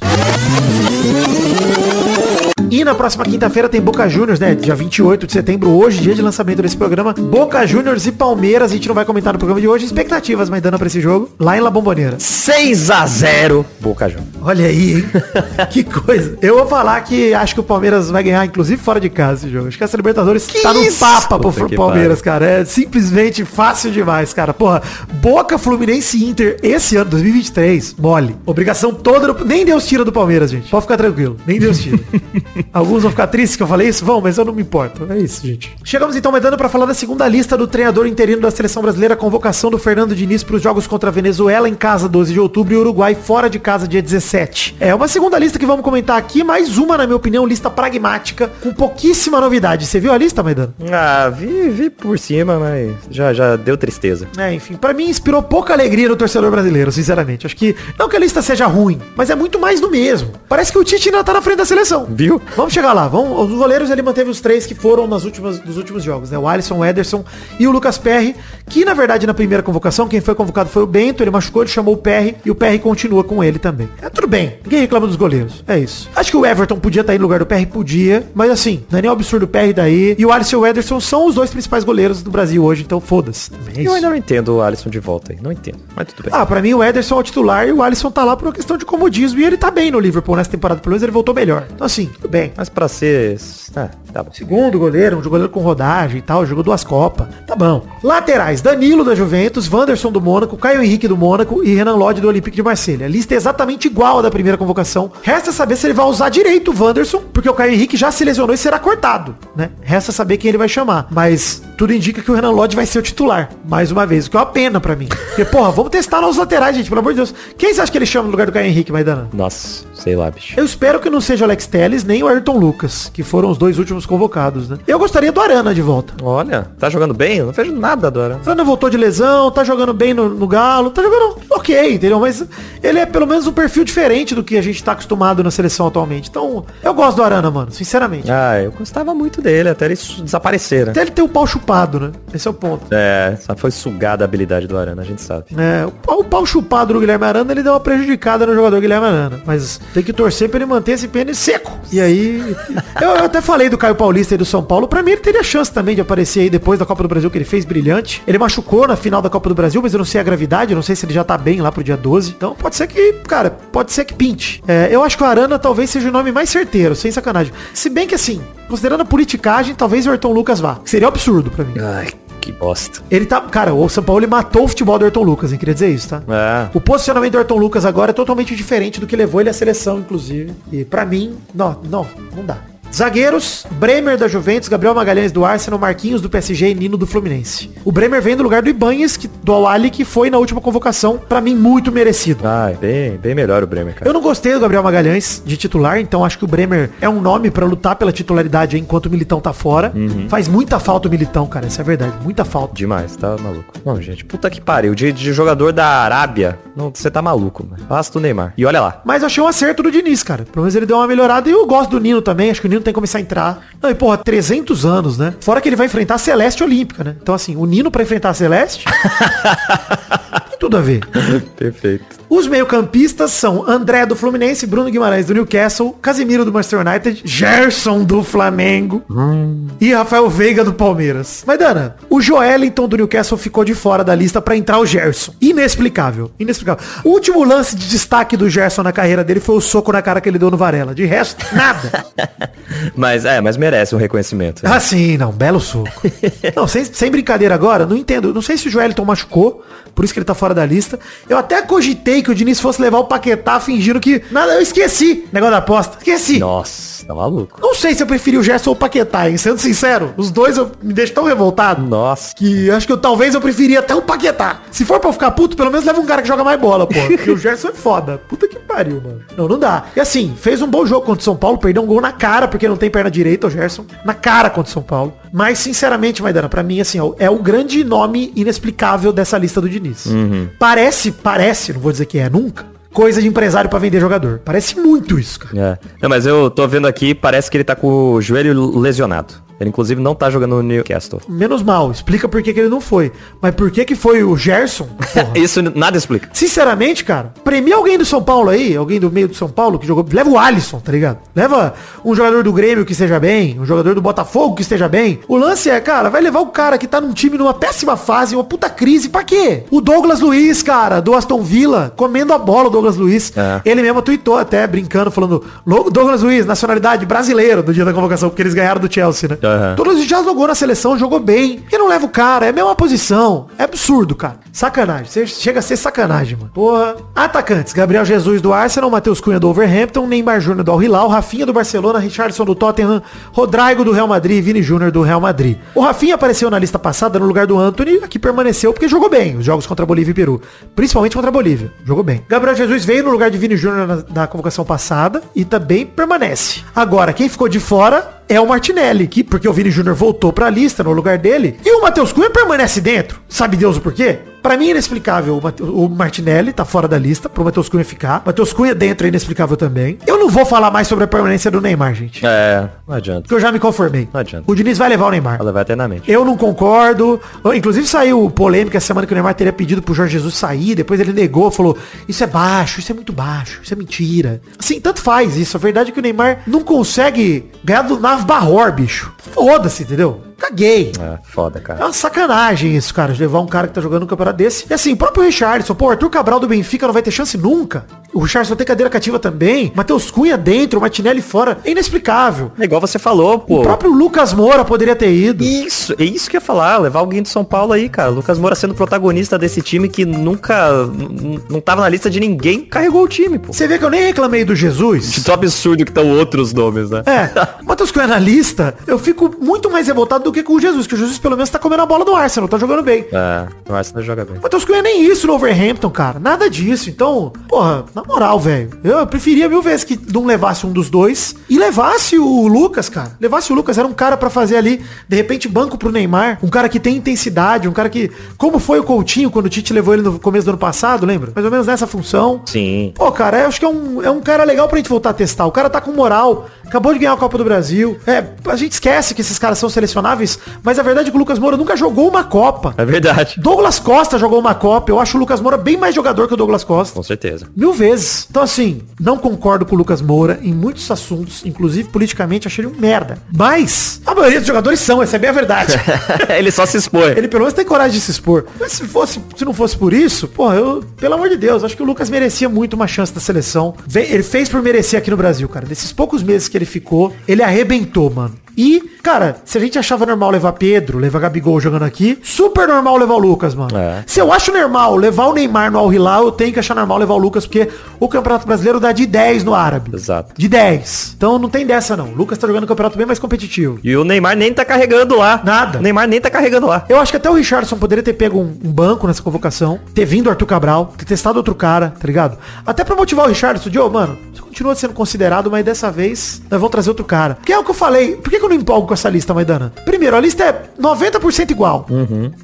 E na próxima quinta-feira tem Boca Juniors, né? Dia 28 de setembro, hoje, dia de lançamento desse programa. Boca Juniors e Palmeiras. A gente não vai comentar no programa de hoje. Expectativas, mas dando pra esse jogo. Lá em La Bombonera. 6 a 0 Boca Juniors. Olha aí, hein? que coisa. Eu vou falar que acho que o Palmeiras vai ganhar, inclusive, fora de casa esse jogo. Acho que essa Libertadores tá no isso? papa pro Puta que Palmeiras, cara. É simplesmente fácil demais, cara. Porra, Boca, Fluminense e Inter esse ano, 2023, mole. Obrigação toda. do- Nem Deus tira do Palmeiras, gente. Pode ficar tranquilo. Nem Deus tira. Alguns vão ficar tristes que eu falei isso? Vão, mas eu não me importo. É isso, gente. Chegamos então, Medano, pra falar da segunda lista do treinador interino da seleção brasileira, convocação do Fernando Diniz para os jogos contra a Venezuela em casa 12 de outubro e Uruguai fora de casa dia 17. É uma segunda lista que vamos comentar aqui, mais uma, na minha opinião, lista pragmática, com pouquíssima novidade. Você viu a lista, Maidano? Ah, vi, vi por cima, mas já, já deu tristeza. É, enfim, pra mim inspirou pouca alegria no torcedor brasileiro, sinceramente. Acho que, não que a lista seja ruim, mas é muito mais do mesmo. Parece que o Tite ainda tá na frente da seleção. Viu? Vamos chegar lá. Vamos, os goleiros ele manteve os três que foram nas últimas, nos últimos jogos, né? O Alisson, o Ederson e o Lucas Perry, que na verdade na primeira convocação, quem foi convocado foi o Bento, ele machucou, ele chamou o Perry e o Perry continua com ele também. É tudo bem. Ninguém reclama dos goleiros. É isso. Acho que o Everton podia estar aí no lugar do Perry, podia, mas assim, não é nem um absurdo o Perry daí. E o Alisson e o Ederson são os dois principais goleiros do Brasil hoje, então foda-se. É Eu ainda não entendo o Alisson de volta aí. Não entendo. Mas tudo bem. Ah, pra mim o Ederson é o titular e o Alisson tá lá por uma questão de comodismo e ele tá bem no Liverpool nessa temporada, pelo menos ele voltou melhor. Então assim, tudo bem. Mas pra ser... Ah, tá bom. Segundo goleiro, um goleiro com rodagem e tal, jogou duas Copas. Tá bom. Laterais, Danilo da Juventus, Wanderson do Mônaco, Caio Henrique do Mônaco e Renan Lodge do Olympique de Marselha. Lista é exatamente igual à da primeira convocação. Resta saber se ele vai usar direito o Wanderson, porque o Caio Henrique já se lesionou e será cortado, né? Resta saber quem ele vai chamar. Mas tudo indica que o Renan Lodge vai ser o titular, mais uma vez, o que é uma pena pra mim. Porque, porra, vamos testar nos laterais, gente, pelo amor de Deus. Quem você acha que ele chama no lugar do Caio Henrique, Maidana? Nossa, sei lá, bicho. Eu espero que não seja o Alex Telles nem o Ayrton Lucas, que foram os dois últimos convocados, né? Eu gostaria do Arana de volta. Olha, tá jogando bem? Eu não vejo nada do Arana. O Arana voltou de lesão, tá jogando bem no, no Galo, tá jogando ok, entendeu? Mas ele é pelo menos um perfil diferente do que a gente tá acostumado na seleção atualmente. Então, eu gosto do Arana, mano, sinceramente. Ah, eu gostava muito dele, até ele desaparecer, né? Até ele ter o pau chupado, né? Esse é o ponto. É, só foi sugada a habilidade do Arana, a gente sabe. É, o pau, o pau chupado do Guilherme Arana, ele deu uma prejudicada no jogador Guilherme Arana. Mas tem que torcer pra ele manter esse pênis seco. E aí. Eu, eu até falei do Caio Paulista e do São Paulo. Pra mim, ele teria chance também de aparecer aí depois da Copa do Brasil, que ele fez brilhante. Ele machucou na final da Copa do Brasil, mas eu não sei a gravidade, eu não sei se ele já tá bem lá pro dia 12. Então pode ser que, cara, pode ser que pinte. É, eu acho que o Arana talvez seja o nome mais certeiro, sem sacanagem. Se bem que assim, considerando a politicagem, talvez o Ayrton Lucas vá. Seria absurdo pra mim. Ai, que bosta. Ele tá. Cara, o São Paulo ele matou o futebol do Ayrton Lucas, hein? Queria dizer isso, tá? É. O posicionamento do Ayrton Lucas agora é totalmente diferente do que levou ele à seleção, inclusive. E pra mim, não, não, não dá. Zagueiros, Bremer da Juventus, Gabriel Magalhães do Arsenal, Marquinhos do PSG e Nino do Fluminense. O Bremer vem do lugar do Ibanhes, que, do Awali, que foi na última convocação, pra mim, muito merecido. Ai, bem, bem melhor o Bremer, cara. Eu não gostei do Gabriel Magalhães de titular, então acho que o Bremer é um nome pra lutar pela titularidade enquanto o Militão tá fora. Faz muita falta o Militão, cara, essa é a verdade, muita falta. Demais, tá maluco. Não, gente, puta que pariu. De, de jogador da Arábia, não, você tá maluco, mano. Basta o Neymar. E olha lá. Mas eu achei um acerto do Diniz, cara. Pelo menos ele deu uma melhorada. E eu gosto do Nino também. Acho que o Nino tem que começar a entrar. Não, e porra, 300 anos, né? Fora que ele vai enfrentar a Celeste Olímpica, né? Então, assim, o Nino pra enfrentar a Celeste... tudo a ver. Perfeito. Os meio-campistas são André do Fluminense, Bruno Guimarães do Newcastle, Casimiro do Manchester United, Gerson do Flamengo e Rafael Veiga do Palmeiras. Mas, Dana, o Joelinton do Newcastle ficou de fora da lista pra entrar o Gerson. Inexplicável. Inexplicável. O último lance de destaque do Gerson na carreira dele foi o soco na cara que ele deu no Varela. De resto, nada. Mas, é, mas merece um reconhecimento. Ah, sim, não, belo soco. não, sem, sem brincadeira agora, não entendo. Não sei se o Joeliton machucou, por isso que ele tá fora da lista. Eu até cogitei que o Diniz fosse levar o Paquetá fingindo que. Nada, eu esqueci. Negócio da aposta. Esqueci. Nossa, tá maluco. Não sei se eu preferi o Gerson ou o Paquetá, hein? Sendo sincero, os dois eu, me deixam tão revoltado. Nossa. Que acho que eu, talvez eu preferia até o Paquetá. Se for pra eu ficar puto, pelo menos leva um cara que joga mais bola, pô. Porque o Gerson é foda. Puta que pariu, mano. Não, não dá. E assim, fez um bom jogo contra o São Paulo, perdeu um gol na cara, porque não tem perna direita, o Gerson. Na cara contra o São Paulo. Mas, sinceramente, Maidana, pra mim, assim, ó, é o grande nome inexplicável dessa lista do Diniz. Parece, parece, não vou dizer que é nunca, coisa de empresário pra vender jogador. Parece muito isso, cara. É. Não, mas eu tô vendo aqui, parece que ele tá com o joelho lesionado. Ele, inclusive, não tá jogando no Newcastle. Menos mal, explica por que, que ele não foi. Mas por que que foi o Gerson? Porra. Isso nada explica. Sinceramente, cara, premia alguém do São Paulo aí, alguém do meio do São Paulo que jogou. Leva o Alisson, tá ligado? Leva um jogador do Grêmio que esteja bem, um jogador do Botafogo que esteja bem. O lance é, cara, vai levar o cara que tá num time numa péssima fase, uma puta crise, pra quê? O Douglas Luiz, cara, do Aston Villa, comendo a bola, o Douglas Luiz. É. Ele mesmo tweetou até, brincando, falando, "Lo- Douglas Luiz, nacionalidade brasileira, do dia da convocação, porque eles ganharam do Chelsea, né? Aham. Douglas já jogou na seleção, jogou bem. E não leva o cara, é a mesma posição. É absurdo, cara. Sacanagem. Você chega a ser sacanagem, mano. Porra. Atacantes. Gabriel Jesus do Arsenal, Matheus Cunha do Overhampton, Neymar Júnior do Al Hilal, Rafinha do Barcelona, Richardson do Tottenham, Rodrigo do Real Madrid Vini Júnior do Real Madrid. O Rafinha apareceu na lista passada no lugar do Anthony, aqui permaneceu porque jogou bem os jogos contra Bolívia e Peru. Principalmente contra Bolívia. Jogou bem. Gabriel Jesus veio no lugar de Vini Júnior na, na convocação passada e também permanece. Agora, quem ficou de fora é o Martinelli, que porque o Vini Júnior voltou pra lista no lugar dele, e o Matheus Cunha permanece dentro. Sabe Deus o porquê? Pra mim é inexplicável. O Martinelli tá fora da lista pro Matheus Cunha ficar. Matheus Cunha dentro é inexplicável também. Eu não vou falar mais sobre a permanência do Neymar, gente. É, não adianta. Porque eu já me conformei. Não adianta. O Diniz vai levar o Neymar. Vai eternamente. Eu não concordo. Inclusive saiu polêmica essa semana que o Neymar teria pedido pro Jorge Jesus sair. Depois ele negou, falou: Isso é baixo, isso é muito baixo, isso é mentira. Assim, tanto faz isso. A verdade é que o Neymar não consegue ganhar do Nav Barror, bicho. Foda-se, entendeu? Caguei. É, foda, É cara. uma sacanagem isso, cara, de levar um cara que tá jogando um campeonato desse. E assim, o próprio Richardson, pô, Arthur Cabral do Benfica não vai ter chance nunca. O Richardson tem cadeira cativa também. Matheus Cunha dentro, o Martinelli fora. É inexplicável. É igual você falou, pô. O próprio Lucas Moura poderia ter ido. Isso, é isso que eu ia falar, levar alguém do São Paulo aí, cara. Lucas Moura sendo protagonista desse time que nunca, não tava na lista de ninguém, carregou o time, pô. Você vê que eu nem reclamei do Jesus. Tão absurdo que estão outros nomes, né? É, Matheus Cunha na lista, eu fico muito mais revoltado do que com o Jesus, que o Jesus pelo menos tá comendo a bola do Arsenal, tá jogando bem. É, o Arsenal joga bem. Matheus Cunha nem isso no Overhampton, cara. Nada disso. Então, porra, na moral, velho. Eu preferia mil vezes que não levasse um dos dois e levasse o Lucas, cara. Levasse o Lucas. Era um cara pra fazer ali, de repente, banco pro Neymar. Um cara que tem intensidade, um cara que. Como foi o Coutinho quando o Tite levou ele no começo do ano passado, lembra? Mais ou menos nessa função. Sim. Pô, cara, eu acho que é um, é um cara legal pra gente voltar a testar. O cara tá com moral, acabou de ganhar a Copa do Brasil. É, a gente esquece que esses caras são selecionáveis, mas a verdade é que o Lucas Moura nunca jogou uma Copa. É verdade. Douglas Costa jogou uma Copa. Eu acho o Lucas Moura bem mais jogador que o Douglas Costa. Com certeza. Mil vezes. Então, assim, não concordo com o Lucas Moura em muitos assuntos, inclusive politicamente, achei ele um merda. Mas, a maioria dos jogadores são, essa é bem a verdade. Ele só se expõe. Ele pelo menos tem coragem de se expor. Mas se fosse, se não fosse por isso, porra, eu, pelo amor de Deus, acho que o Lucas merecia muito uma chance da seleção. Ele fez por merecer aqui no Brasil, cara. Desses poucos meses que ele ficou, ele arrebentou, mano. E, cara, se a gente achava normal levar Pedro, levar Gabigol jogando aqui, super normal levar o Lucas, mano. É. Se eu acho normal levar o Neymar no Al Hilal, eu tenho que achar normal levar o Lucas, porque o Campeonato Brasileiro dá de 10 no árabe. Exato. De 10. Então não tem dessa, não. O Lucas tá jogando um campeonato bem mais competitivo. E o Neymar nem tá carregando lá. Nada. O Neymar nem tá carregando lá. Eu acho que até o Richardson poderia ter pego um, um banco nessa convocação, ter vindo o Arthur Cabral, ter testado outro cara, tá ligado? Até pra motivar o Richardson, Joe, mano, você continua sendo considerado, mas dessa vez nós vamos trazer outro cara. Que é o que eu falei. Por que, que eu não empolgo com essa lista, Maidana? Primeiro, a lista é 90% igual.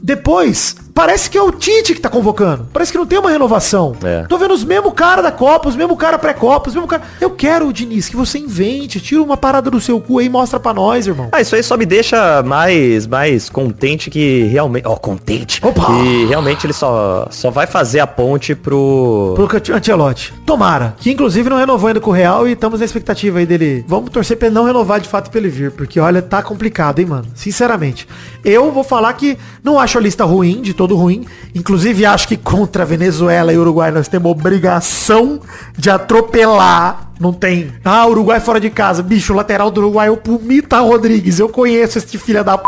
Depois, parece que é o Tite que tá convocando. Parece que não tem uma renovação. É. Tô vendo os mesmos cara da Copa, os mesmos cara pré-Copa, os mesmos cara... Eu quero, Diniz, que você invente, tira uma parada do seu cu aí e mostra pra nós, irmão. Ah, isso aí só me deixa mais, mais contente que realmente. Ó, contente. Opa! Que realmente ele só, só vai fazer a ponte pro. Pro Ancelotti. Tomara. Que inclusive não renovou ainda com o Real e estamos na expectativa aí dele. Vamos torcer pra ele não renovar de fato pra ele vir. Porque olha, tá complicado, hein, mano. Sinceramente. Eu vou falar que não acho a lista ruim, de todo ruim. Inclusive acho que contra Venezuela e Uruguai nós temos obrigação de atropelar. Não tem. Ah, Uruguai fora de casa. Bicho, o lateral do Uruguai é o Pumita Rodrigues. Eu conheço esse filho da p.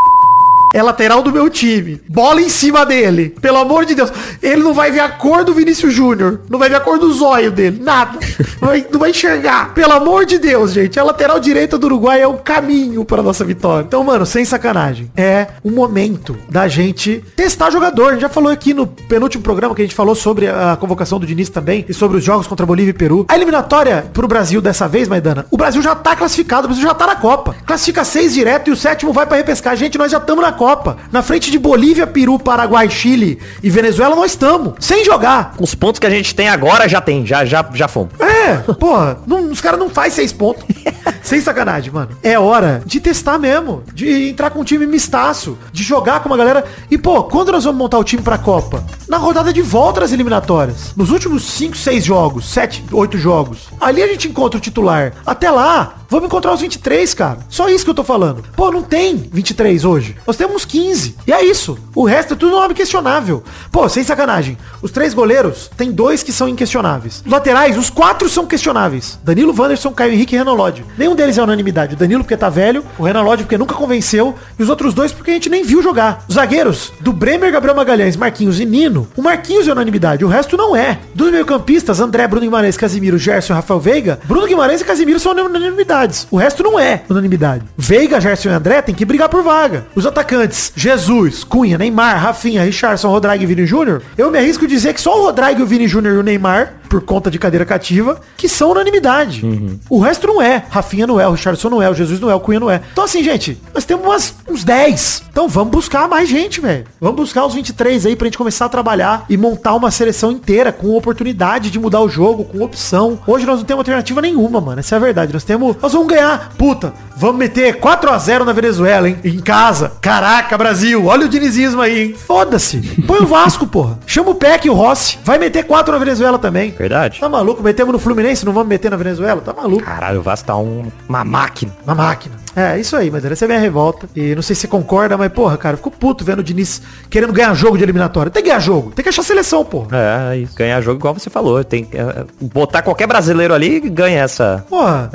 É lateral do meu time. Bola em cima dele. Pelo amor de Deus. Ele não vai ver a cor do Vinícius Júnior. Não vai ver a cor do zóio dele. Nada. Não vai, não vai enxergar. Pelo amor de Deus, gente. A lateral direita do Uruguai é o caminho para nossa vitória. Então, mano, sem sacanagem. É o momento da gente testar jogador. A gente já falou aqui no penúltimo programa que a gente falou sobre a convocação do Diniz também e sobre os jogos contra Bolívia e Peru. A eliminatória pro Brasil dessa vez, Maidana, o Brasil já tá classificado, o Brasil já tá na Copa. Classifica seis direto e o sétimo vai pra repescar. Gente, nós já estamos na Copa. Na frente de Bolívia, Peru, Paraguai, Chile e Venezuela, nós estamos. Sem jogar. Os pontos que a gente tem agora já tem, já, já, já fomos. É, porra, não- os caras não faz seis pontos. Sem sacanagem, mano. É hora de testar mesmo. De entrar com um time mistaço. De jogar com uma galera. E, pô, quando nós vamos montar o time pra Copa? Na rodada de volta das eliminatórias. Nos últimos 5, 6 jogos, 7, 8 jogos. Ali a gente encontra o titular. Até lá, vamos encontrar os 23, cara. Só isso que eu tô falando. Pô, não tem 23 hoje. Nós temos 15. E é isso. O resto é tudo nome questionável. Pô, sem sacanagem. Os três goleiros, tem dois que são inquestionáveis. Laterais, os quatro são questionáveis. Danilo, Wanderson, Caio Henrique e Renan Lodge. Nenhum deles é unanimidade. O Danilo porque tá velho, o Renan Lodge porque nunca convenceu, e os outros dois porque a gente nem viu jogar. Os zagueiros, do Bremer, Gabriel Magalhães, Marquinhos e Nino, o Marquinhos é unanimidade, o resto não é. Dos meio-campistas, André, Bruno Guimarães, Casimiro, Gerson e Rafael Veiga, Bruno Guimarães e Casimiro são unanimidades. O resto não é unanimidade. Veiga, Gerson e André tem que brigar por vaga. Os atacantes, Jesus, Cunha, Neymar, Rafinha, Richardson, Rodrigo e Vini Júnior, eu me arrisco dizer que só o Rodrigo, o Vini Júnior e o Neymar, por conta de cadeira cativa, que são unanimidade. O resto não é. Rafinha não é, o Richardson não é, o Jesus não é, o Cunha não é. Então assim, gente, nós temos umas- uns 10. Então vamos buscar mais gente, velho. Vamos buscar os 23 aí pra gente começar a trabalhar e montar uma seleção inteira com oportunidade de mudar o jogo, com opção. Hoje nós não temos alternativa nenhuma, mano. Essa é a verdade. Nós temos. Nós vamos ganhar. Puta, vamos meter 4 a 0 na Venezuela, hein? Em casa. Caraca, Brasil. Olha o dinizismo aí, hein? Foda-se. Põe o Vasco, porra. Chama o Peck e o Rossi. Vai meter 4 na Venezuela também. Verdade. Tá maluco? Metemos no Fluminense, não vamos meter na Venezuela? Tá maluco. Caralho, o Vasco tá um- uma máquina. Na máquina. É, isso aí, Madeira. Essa é a minha revolta. E não sei se você concorda, mas, porra, cara, eu fico puto vendo o Diniz querendo ganhar jogo de eliminatória. Tem que ganhar jogo. Tem que achar seleção, porra. É, isso. ganhar jogo igual você falou. Tem que é, botar qualquer brasileiro ali e ganha essa. Porra.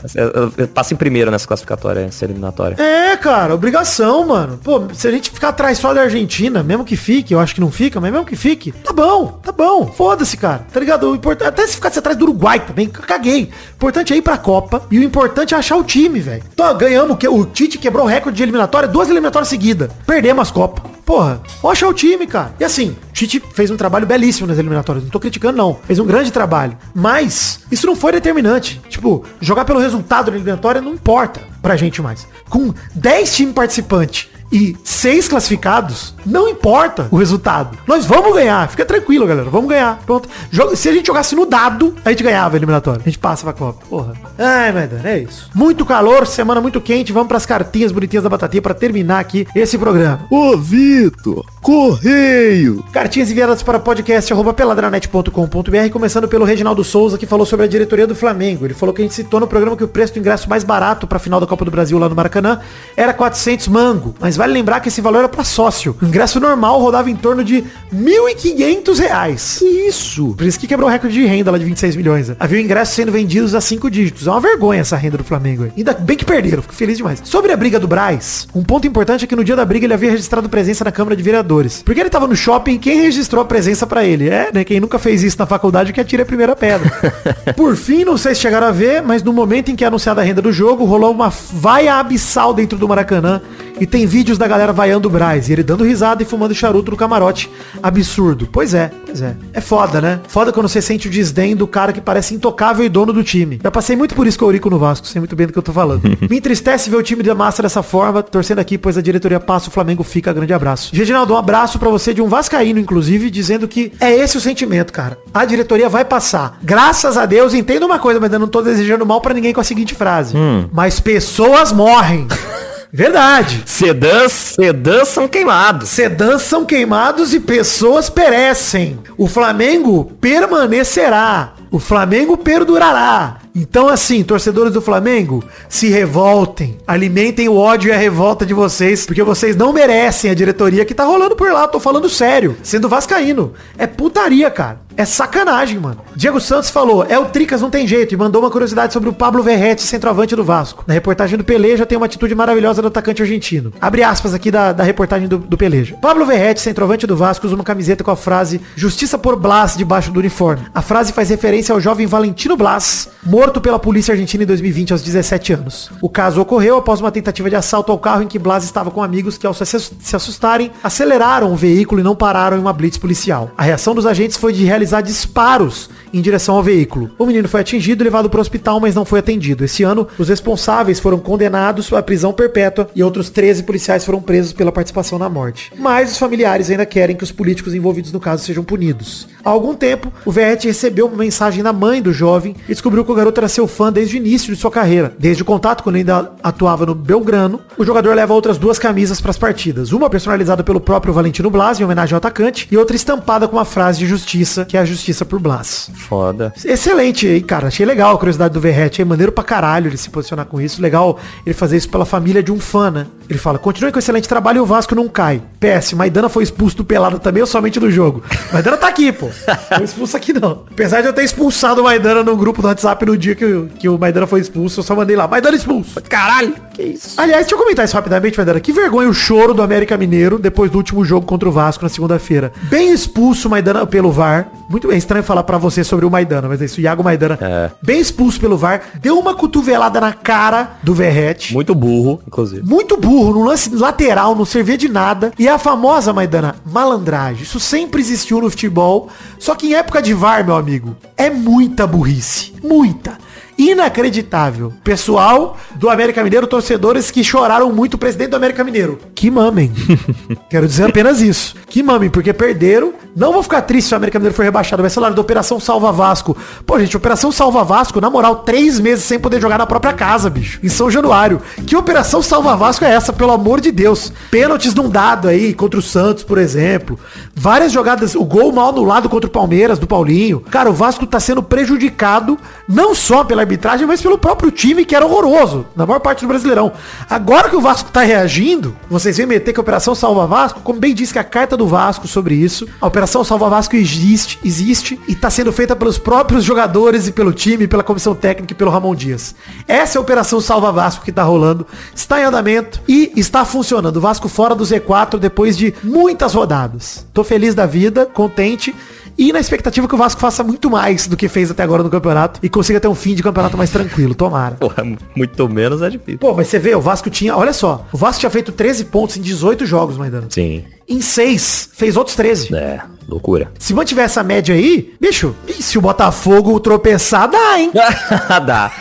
Passa em primeiro nessa classificatória, nessa eliminatória. É, cara, obrigação, mano. Pô, se a gente ficar atrás só da Argentina, mesmo que fique, eu acho que não fica, mas mesmo que fique, tá bom, tá bom. Foda-se, cara. Tá ligado? O importante, até se ficasse atrás do Uruguai também, caguei. O importante é ir pra Copa e o importante é achar o time, velho. Então, ganhamos, que o Tite quebrou o recorde de eliminatória, duas eliminatórias seguidas. Perdemos as Copas. Porra, achar o time, cara. E assim, Tite fez um trabalho belíssimo nas eliminatórias. Não tô criticando, não. Fez um grande trabalho. Mas, isso não foi determinante. Tipo, jogar pelo resultado da eliminatória não importa pra gente mais. Com 10 times participantes e 6 classificados, não importa o resultado. Nós vamos ganhar. Fica tranquilo, galera. Vamos ganhar. Pronto. Joga- Se a gente jogasse no dado, a gente ganhava a eliminatória. A gente passa pra Copa. Porra. Ai, Maidana, é isso. Muito calor, semana muito quente. Vamos pras cartinhas bonitinhas da batatinha pra terminar aqui esse programa. Ô, Vitor, correio. Cartinhas enviadas para podcast arroba peladranet.com.br, começando pelo Reginaldo Souza, que falou sobre a diretoria do Flamengo. Ele falou que a gente citou no programa que o preço do ingresso mais barato para a final da Copa do Brasil lá no Maracanã era 400 mango. Mas vale lembrar que esse valor era para sócio. O ingresso normal rodava em torno de 1.500 reais. Isso. Por isso que quebrou o recorde de renda lá de 26 milhões. Havia ingressos sendo vendidos a cinco dígitos. É uma vergonha essa renda do Flamengo. aí. Ainda bem que perderam. Fico feliz demais. Sobre a briga do Braz, um ponto importante é que no dia da briga ele havia registrado presença na Câmara de Vereadores. Porque ele tava no shopping, quem registrou a presença pra ele? É, né? Quem nunca fez isso na faculdade que atira a primeira pedra. Por fim, não sei se chegaram a ver, mas no momento em que é anunciada a renda do jogo, rolou uma vaia abissal dentro do Maracanã. E tem vídeos da galera vaiando o Braz. E ele dando risada e fumando charuto no camarote. Absurdo. Pois é, pois é. É foda, né? Foda quando você sente o desdém do cara que parece intocável e dono do time. Já passei muito por isso com o Eurico no Vasco, sei muito bem do que eu tô falando. Me entristece ver o time da massa dessa forma, torcendo aqui, pois a diretoria passa, o Flamengo fica. Grande abraço. Reginaldo, um abraço pra você de um vascaíno, inclusive, dizendo que é esse o sentimento, cara. A diretoria vai passar. Graças a Deus, entenda uma coisa, mas eu não tô desejando mal pra ninguém com a seguinte frase. Mas pessoas morrem. Verdade. Sedãs, sedãs são queimados. Sedãs são queimados e pessoas perecem. O Flamengo permanecerá. O Flamengo perdurará. Então, assim, torcedores do Flamengo, se revoltem. Alimentem o ódio e a revolta de vocês, porque vocês não merecem a diretoria que tá rolando por lá. Tô falando sério. Sendo vascaíno. É putaria, cara. É sacanagem, mano. Diego Santos falou, é o Tricas, não tem jeito, e mandou uma curiosidade sobre o Pablo Verrete, centroavante do Vasco. Na reportagem do Peleja tem uma atitude maravilhosa do atacante argentino. Abre aspas aqui da, da reportagem do, do Peleja. Pablo Verrete, centroavante do Vasco, usa uma camiseta com a frase Justiça por Blas debaixo do uniforme. A frase faz referência ao jovem Valentino Blas, morto pela polícia argentina em 2020 aos 17 anos. O caso ocorreu após uma tentativa de assalto ao carro em que Blas estava com amigos que, ao se assustarem, aceleraram o veículo e não pararam em uma blitz policial. A reação dos agentes foi de realizar disparos em direção ao veículo. O menino foi atingido e levado para o hospital, mas não foi atendido. Esse ano, os responsáveis foram condenados à prisão perpétua e outros 13 policiais foram presos pela participação na morte. Mas os familiares ainda querem que os políticos envolvidos no caso sejam punidos. Há algum tempo, o Verrete recebeu uma mensagem da mãe do jovem e descobriu que o garoto era seu fã desde o início de sua carreira. Desde o contato, quando ainda atuava no Belgrano, o jogador leva outras duas camisas para as partidas. Uma personalizada pelo próprio Valentino Blas, em homenagem ao atacante, e outra estampada com uma frase de justiça, que é a justiça por Blas. Foda. Excelente aí, cara. Achei legal a curiosidade do Verrete. É maneiro pra caralho ele se posicionar com isso. Legal ele fazer isso pela família de um fã, né? Ele fala, continue com excelente trabalho e o Vasco não cai. PS, Maidana foi expulso do pelado também ou somente do jogo? Maidana tá aqui, pô. Foi expulso aqui não. Apesar de eu ter expulsado o Maidana no grupo do WhatsApp no dia que, o- que o Maidana foi expulso, eu só mandei lá, Maidana expulso. Caralho, que isso? Aliás, deixa eu comentar isso rapidamente, Maidana. Que vergonha o choro do América Mineiro depois do último jogo contra o Vasco na segunda-feira. Bem expulso o Maidana pelo VAR. Muito bem, estranho falar pra você sobre o Maidana, mas é isso. O Iago Maidana, É. bem expulso pelo VAR, deu uma cotovelada na cara do Verrete. Muito burro, inclusive. Muito burro, no lance lateral, não servia de nada. E a famosa, Maidana, malandragem. Isso sempre existiu no futebol. Só que em época de VAR, meu amigo, é muita burrice. Muita. Inacreditável. Pessoal do América Mineiro, torcedores que choraram muito o presidente do América Mineiro. Que mamem. Quero dizer apenas isso. Que mamem, porque perderam. Não vou ficar triste se o América Mineiro for rebaixado. Vai ser lá da Operação Salva Vasco. Pô, gente, Operação Salva Vasco, na moral, três meses sem poder jogar na própria casa, bicho. Em São Januário. Que Operação Salva Vasco é essa, pelo amor de Deus? Pênaltis não dado aí contra o Santos, por exemplo. Várias jogadas, o gol mal anulado contra o Palmeiras, do Paulinho. Cara, o Vasco tá sendo prejudicado não só pela arbitragem, mas pelo próprio time que era horroroso, na maior parte do Brasileirão. Agora que o Vasco tá reagindo, vocês vêm meter que a Operação Salva Vasco, como bem disse que a carta do Vasco sobre isso, a Operação Salva Vasco existe, existe e tá sendo feita pelos próprios jogadores e pelo time, pela comissão técnica e pelo Ramon Dias. Essa é a Operação Salva Vasco que tá rolando, está em andamento e está funcionando. O Vasco fora do Z4 depois de muitas rodadas. Tô feliz da vida, contente e na expectativa que o Vasco faça muito mais do que fez até agora no campeonato e consiga ter um fim de campeonato mais tranquilo, tomara. Porra, muito menos é difícil. Pô, mas você vê, o Vasco tinha, olha só, o Vasco tinha feito 13 pontos em 18 jogos, Maidana. Sim. Em 6, fez outros 13. É, loucura. Se mantiver essa média aí, bicho, e se o Botafogo tropeçar, dá, hein? Dá.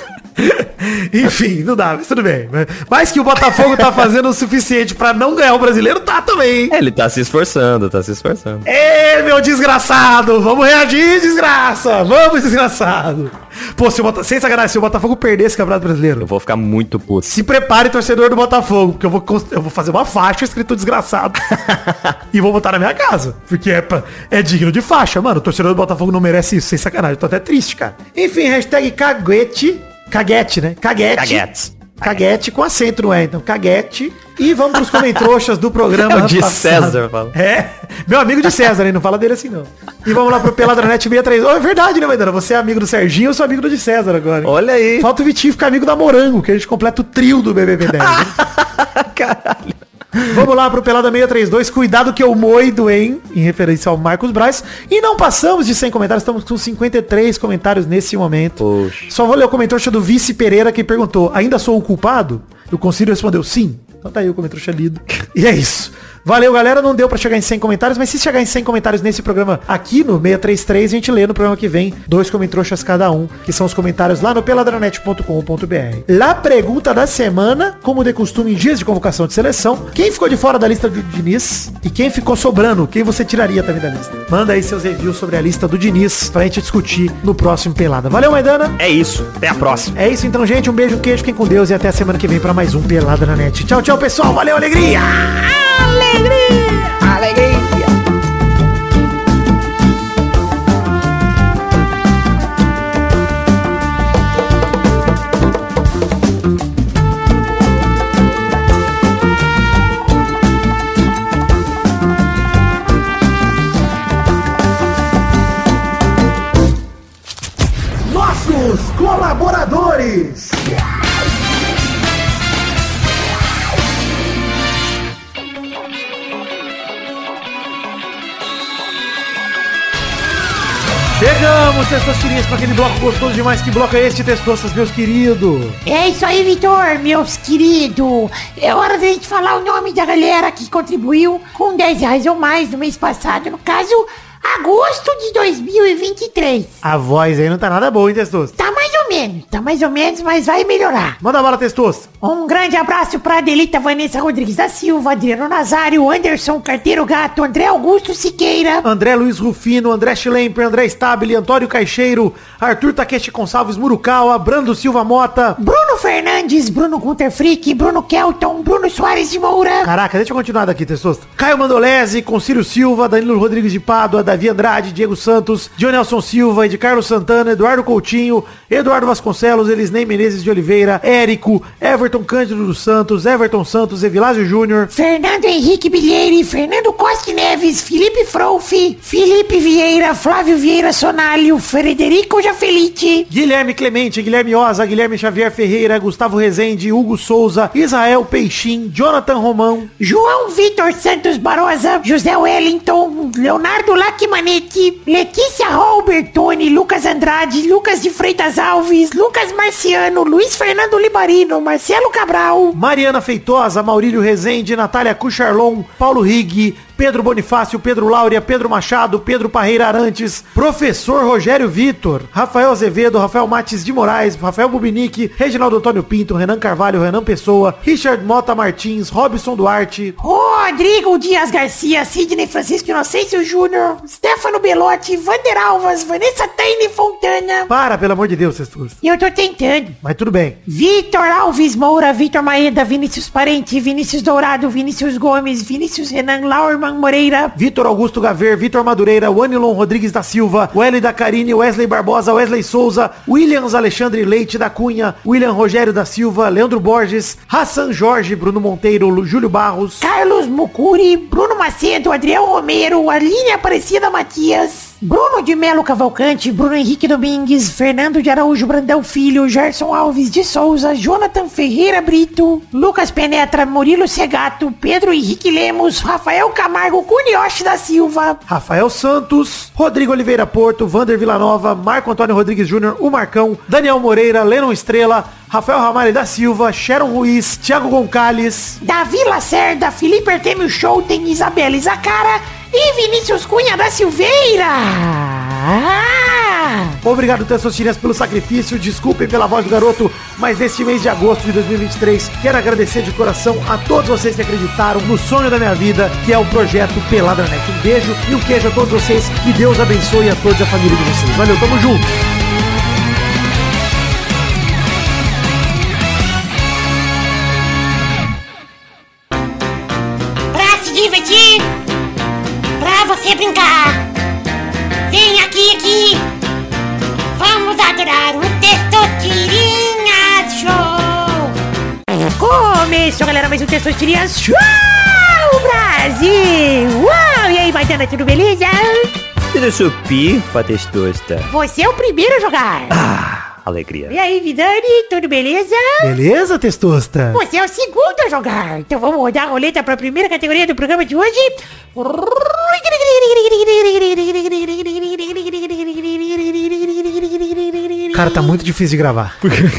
Enfim, não dá, mas tudo bem. Mas que o Botafogo tá fazendo o suficiente pra não ganhar o brasileiro, tá também, hein? Ele tá se esforçando, tá se esforçando. Ê, meu desgraçado! Vamos reagir, desgraça! Vamos, desgraçado! Pô, se o Botafogo, sem sacanagem, se o Botafogo perder esse Campeonato Brasileiro, Eu vou ficar muito puto. se prepare, torcedor do Botafogo, porque eu vou, eu vou fazer uma faixa escrito desgraçado e vou botar na minha casa, porque é, pra- é digno de faixa. Mano, o torcedor do Botafogo não merece isso, sem sacanagem. Eu tô até triste, cara. Enfim, hashtag caguete, caguete, né? Caguete. Caguetes. Caguete com acento, não é? Então, caguete. E vamos pros comentroxas do programa. É o de. César, fala. É, meu amigo de César, hein? Não fala dele assim, não. E vamos lá pro Peladranet 63. Oh, é verdade, né, Maidana? Você é amigo do Serginho, eu sou amigo do de César agora. hein? Olha aí. Falta o Vitinho ficar amigo da Morango, que a gente completa o trio do BBB 10. né? Caralho. Vamos lá pro Pelada 632. Cuidado que eu moido, hein? Em referência ao Marcos Braz. E não passamos de 100 comentários. Estamos com 53 comentários nesse momento. Poxa. Só vou ler o comentário do Vice Pereira que perguntou: Ainda sou o culpado? E o Concílio respondeu sim. Então tá aí o comentário lido. E é isso. Valeu, galera. Não deu pra chegar em 100 comentários, mas se chegar em 100 comentários nesse programa aqui no 633, a gente lê no programa que vem dois comentroxas cada um, que são os comentários lá no peladranet.com.br. La pergunta da semana, como de costume em dias de convocação de seleção, quem ficou de fora da lista do Diniz e quem ficou sobrando, quem você tiraria também da lista. Manda aí seus reviews sobre a lista do Diniz pra gente discutir no próximo Pelada. Valeu, Maidana. É isso. Até a próxima. É isso então, gente. Um beijo, um queijo, fiquem com Deus e até a semana que vem pra mais um Pelada na Net. Tchau, tchau, pessoal. Valeu, alegria! alegría, alegría. Chegamos, Testosterinhas, para aquele bloco gostoso demais. Que bloco é este, Testostas, meus queridos? É isso aí, Vitor, meus queridos. É hora da gente falar o nome da galera que contribuiu com 10 reais ou mais no mês passado. No caso, agosto de 2023. A voz aí não tá nada boa, hein, Testosta? Tá menos, tá mais ou menos, mas vai melhorar. Manda bala, Testosta. Um grande abraço pra Adelita Vanessa Rodrigues da Silva, Adriano Nazário, Anderson Carteiro Gato, André Augusto Siqueira, André Luiz Rufino, André Schlemper, André Stabile, Antônio Caixeiro, Arthur Takeshi Gonçalves Murukawa, Brando Silva Mota. Bruno Fernandes, Bruno Gunter Frick, Bruno Kelton, Bruno Soares de Moura, Caraca, deixa eu continuar daqui, Testosta. Caio Mandolese, Concílio Silva, Danilo Rodrigues de Pádua, Davi Andrade, Diego Santos, Dionelson Silva, de Carlos Santana, Eduardo Coutinho, Eduardo Vasconcelos, Elisnei Menezes de Oliveira, Érico, Everton Cândido dos Santos, Everton Santos, Evilásio Júnior, Fernando Henrique Bilheire, Fernando Costa Neves, Felipe Frouf, Felipe Vieira, Flávio Vieira Sonalho, Frederico Jafelite, Guilherme Clemente, Guilherme Oza, Guilherme Xavier Ferreira, Gustavo Rezende, Hugo Souza, Israel Peixim, Jonathan Romão, João Vitor Santos Barosa, José Wellington, Leonardo Lacmanetti, Letícia Robertoni, Lucas Andrade, Lucas de Freitas Alves, Lucas Marciano, Luiz Fernando Libarino, Marcelo Cabral, Mariana Feitosa, Maurílio Rezende, Natália Cucharlon, Paulo Rig, Pedro Bonifácio, Pedro Láurea, Pedro Machado, Pedro Parreira Arantes, Professor Rogério Vitor, Rafael Azevedo, Rafael Mates de Moraes, Rafael Bubinique, Reginaldo Antônio Pinto, Renan Carvalho, Renan Pessoa, Richard Mota Martins, Robson Duarte, Rodrigo Dias Garcia, Sidney Francisco Inocêncio Júnior, Stefano Belotti, Vander Alvas, Vanessa Taine Para, pelo amor de Deus. E eu tô tentando. Mas tudo bem. Vitor Alves Moura, Vitor Maeda, Vinícius Parente, Vinícius Dourado, Vinícius Gomes, Vinícius Renan Laurman Moreira, Vitor Augusto Gaver, Vitor Madureira, Wanilon Rodrigues da Silva, Welly da Carine, Wesley Barbosa, Wesley Souza, Williams Alexandre Leite da Cunha, William Rogério da Silva, Leandro Borges, Hassan Jorge, Bruno Monteiro, Júlio Barros, Carlos Mucuri, Bruno Macedo, Adriel Romero, Aline Aparecida Matias, Bruno de Melo Cavalcante, Bruno Henrique Domingues, Fernando de Araújo Brandão Filho, Gerson Alves de Souza, Jonathan Ferreira Brito, Lucas Penetra, Murilo Segato, Pedro Henrique Lemos, Rafael Camargo Cunioche da Silva, Rafael Santos, Rodrigo Oliveira Porto, Vander Villanova, Marco Antônio Rodrigues Júnior, o Marcão, Daniel Moreira, Lennon Estrela, Rafael Ramalho da Silva, Sharon Ruiz, Thiago Goncalves, Davi Lacerda, Felipe Artemio Schouten, Isabela Izacara e Vinícius Cunha da Silveira. Ah! Obrigado, Testosterinhas, pelo sacrifício. Desculpem pela voz do garoto, mas neste mês de agosto de 2023, quero agradecer de coração a todos vocês que acreditaram no sonho da minha vida, que é o projeto Peladranet. Um beijo e um queijo a todos vocês. Que Deus abençoe a todos e a família de vocês. Valeu, tamo junto. Começou, galera, mais um Testosterinhas Show Brasil! Uau! E aí, Maidana, tudo beleza? Tudo supi pra testosta. Você é o primeiro a jogar. Ah, alegria. E aí, Vidani, tudo beleza? Beleza, Testosta? Você é o segundo a jogar. Então vamos rodar a roleta para a primeira categoria do programa de hoje. Cara, tá muito difícil de gravar.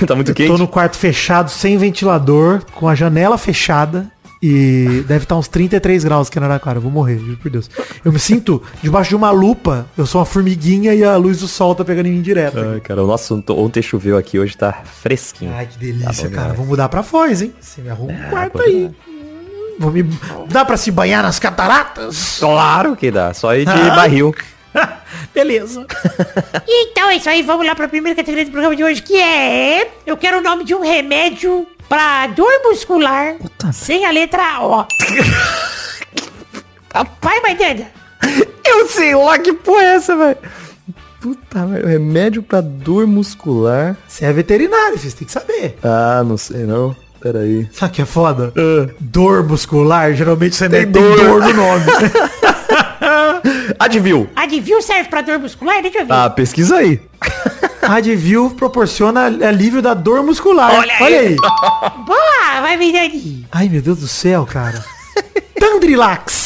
tá muito Eu quente? tô no quarto fechado, sem ventilador, com a janela fechada. E deve estar uns 33 graus aqui na Araraquara. Eu vou morrer, juro por Deus. Eu me sinto debaixo de uma lupa. Eu sou uma formiguinha e a luz do sol tá pegando em mim direto. Ai, cara, o nosso ontem choveu aqui, hoje tá fresquinho. Ai, que delícia, Tá cara. Vou mudar pra Foz, hein? Você me arruma um quarto pode aí. Vou me... Dá pra se banhar nas cataratas? Claro que dá, só ir de barril. Beleza. Então é isso aí, vamos lá para a primeira categoria do programa de hoje, que é... Eu quero o nome de um remédio para dor muscular sem a letra O. Vai, Maidana. Eu sei lá que porra é essa, velho. Puta, velho, remédio pra dor muscular. Você é veterinário, vocês têm que saber. Ah, não sei não. Pera aí. Sabe o que é foda? Dor muscular, geralmente você tem, tem dor. dor no nome. Advil. Advil serve para dor muscular? Deixa eu ver. Ah, pesquisa aí. Advil proporciona alívio da dor muscular. Olha aí. Olha aí. Boa, vai, Vidani. Ai, meu Deus do céu, cara. Tandrilax.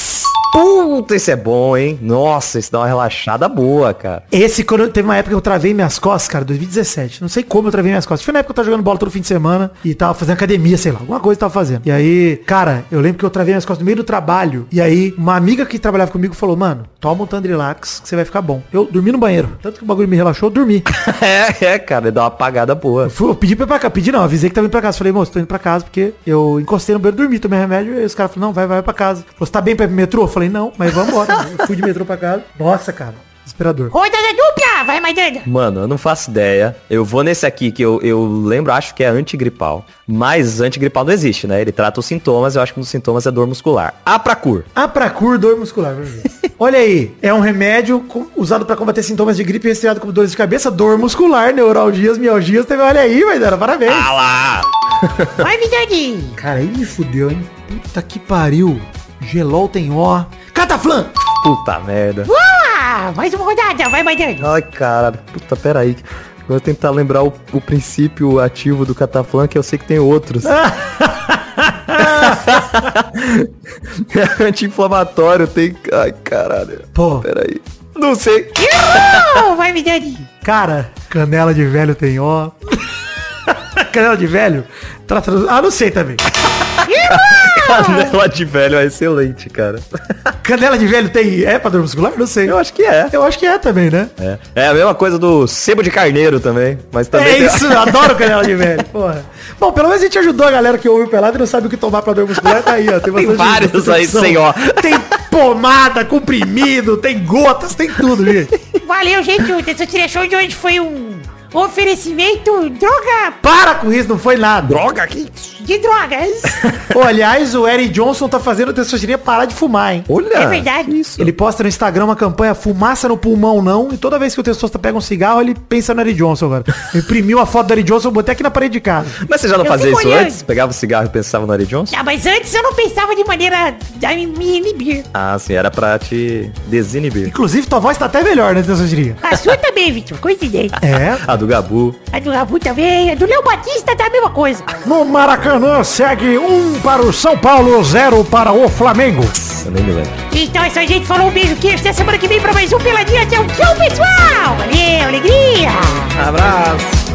Puta, esse é bom, hein? Nossa, esse dá uma relaxada boa, cara. Esse, quando teve uma época que eu travei minhas costas, cara, 2017. Não sei como eu travei minhas costas. Foi na época que eu tava jogando bola todo fim de semana e tava fazendo academia, sei lá, alguma coisa eu tava fazendo. E aí, cara, eu lembro que eu travei minhas costas no meio do trabalho. E aí, uma amiga que trabalhava comigo falou, mano, toma um Tandrilax que você vai ficar bom. Eu dormi no banheiro. Tanto que o bagulho me relaxou, eu dormi. É, é, cara, dá uma apagada boa. Eu, fui- eu pedi pra ir pra cá, pedi não, avisei que tava indo pra casa. Falei, moço, tô indo pra casa porque eu encostei no banheiro, dormi, tomei remédio. E os caras falaram, não, vai, vai pra casa. Você tá bem pra ir pro metrô? Eu falei, não, mas vamos embora. eu fui de metrô pra casa. Nossa, cara, desesperador. Rodada dupla, vai, Maidana. Mano, eu não faço ideia. Eu vou nesse aqui que eu, eu lembro, acho que é antigripal. Mas antigripal não existe, né? Ele trata os sintomas, eu acho que um dos sintomas é dor muscular. Apracur. Apracur, dor muscular. vamos ver. Olha aí, é um remédio com- usado pra combater sintomas de gripe resfriado como dores de cabeça, dor muscular, neuralgias, mialgias. Teve, olha aí, vai dar, parabéns. Ah lá! Vai, Vidani. Cara, aí me fudeu, hein? Puta que pariu. Gelol tem ó. Cataflã! Puta merda. Boa, mais uma rodada, vai, Maidana. Ai, cara. Puta, pera aí. Vou tentar lembrar o, o princípio ativo do cataflã, que eu sei que tem outros. é anti-inflamatório, tem... Ai, caralho. Pô, Pera aí. Não sei. Errou, vai, Vidani. cara, canela de velho tem ó. canela de velho? Trata... Ah, não sei também. Canela de velho é excelente, cara. Canela de velho tem. É pra dor muscular? Não sei. Eu acho que é. Eu acho que é também, né? É, é a mesma coisa do sebo de carneiro também. Mas também É tem- isso, eu adoro canela de velho, porra. Bom, pelo menos a gente ajudou a galera que ouve o pelado e não sabe o que tomar pra dor muscular. Tá aí, ó. Tem, bastante- vários aí ó. Tem pomada, comprimido, tem gotas, tem tudo, gente. Valeu, gente. O Testosterone Show de hoje foi um oferecimento droga Para com isso, não foi nada. Droga, que de drogas. Pô, aliás, o Eric Johnson tá fazendo o Testosterone parar de fumar, hein? Olha. É verdade. Isso. Ele posta no Instagram uma campanha fumaça no pulmão não, e toda vez que o Testosta pega um cigarro, ele pensa no Eric Johnson agora. Eu imprimi uma foto do Eric Johnson, eu botei aqui na parede de casa. Mas você já não Eu fazia isso olhando. antes? Pegava o cigarro e pensava no Ari Johnson? Ah, mas antes eu não pensava de maneira a me inibir. Ah, sim, era pra te desinibir. Inclusive, tua voz tá até melhor, né, Testosteria? A sua também, Vitor. Coincidência. É. A do Gabu. A do Rabu também. A do Léo Batista tá a mesma coisa. No Maracanã segue um para o São Paulo, zero para o Flamengo. Eu nem me lembro. Então é isso aí, gente. Falou um beijo, queijo. Até semana que vem pra mais um Peladinha. Tchau, tchau, pessoal. Valeu, alegria. Abraço.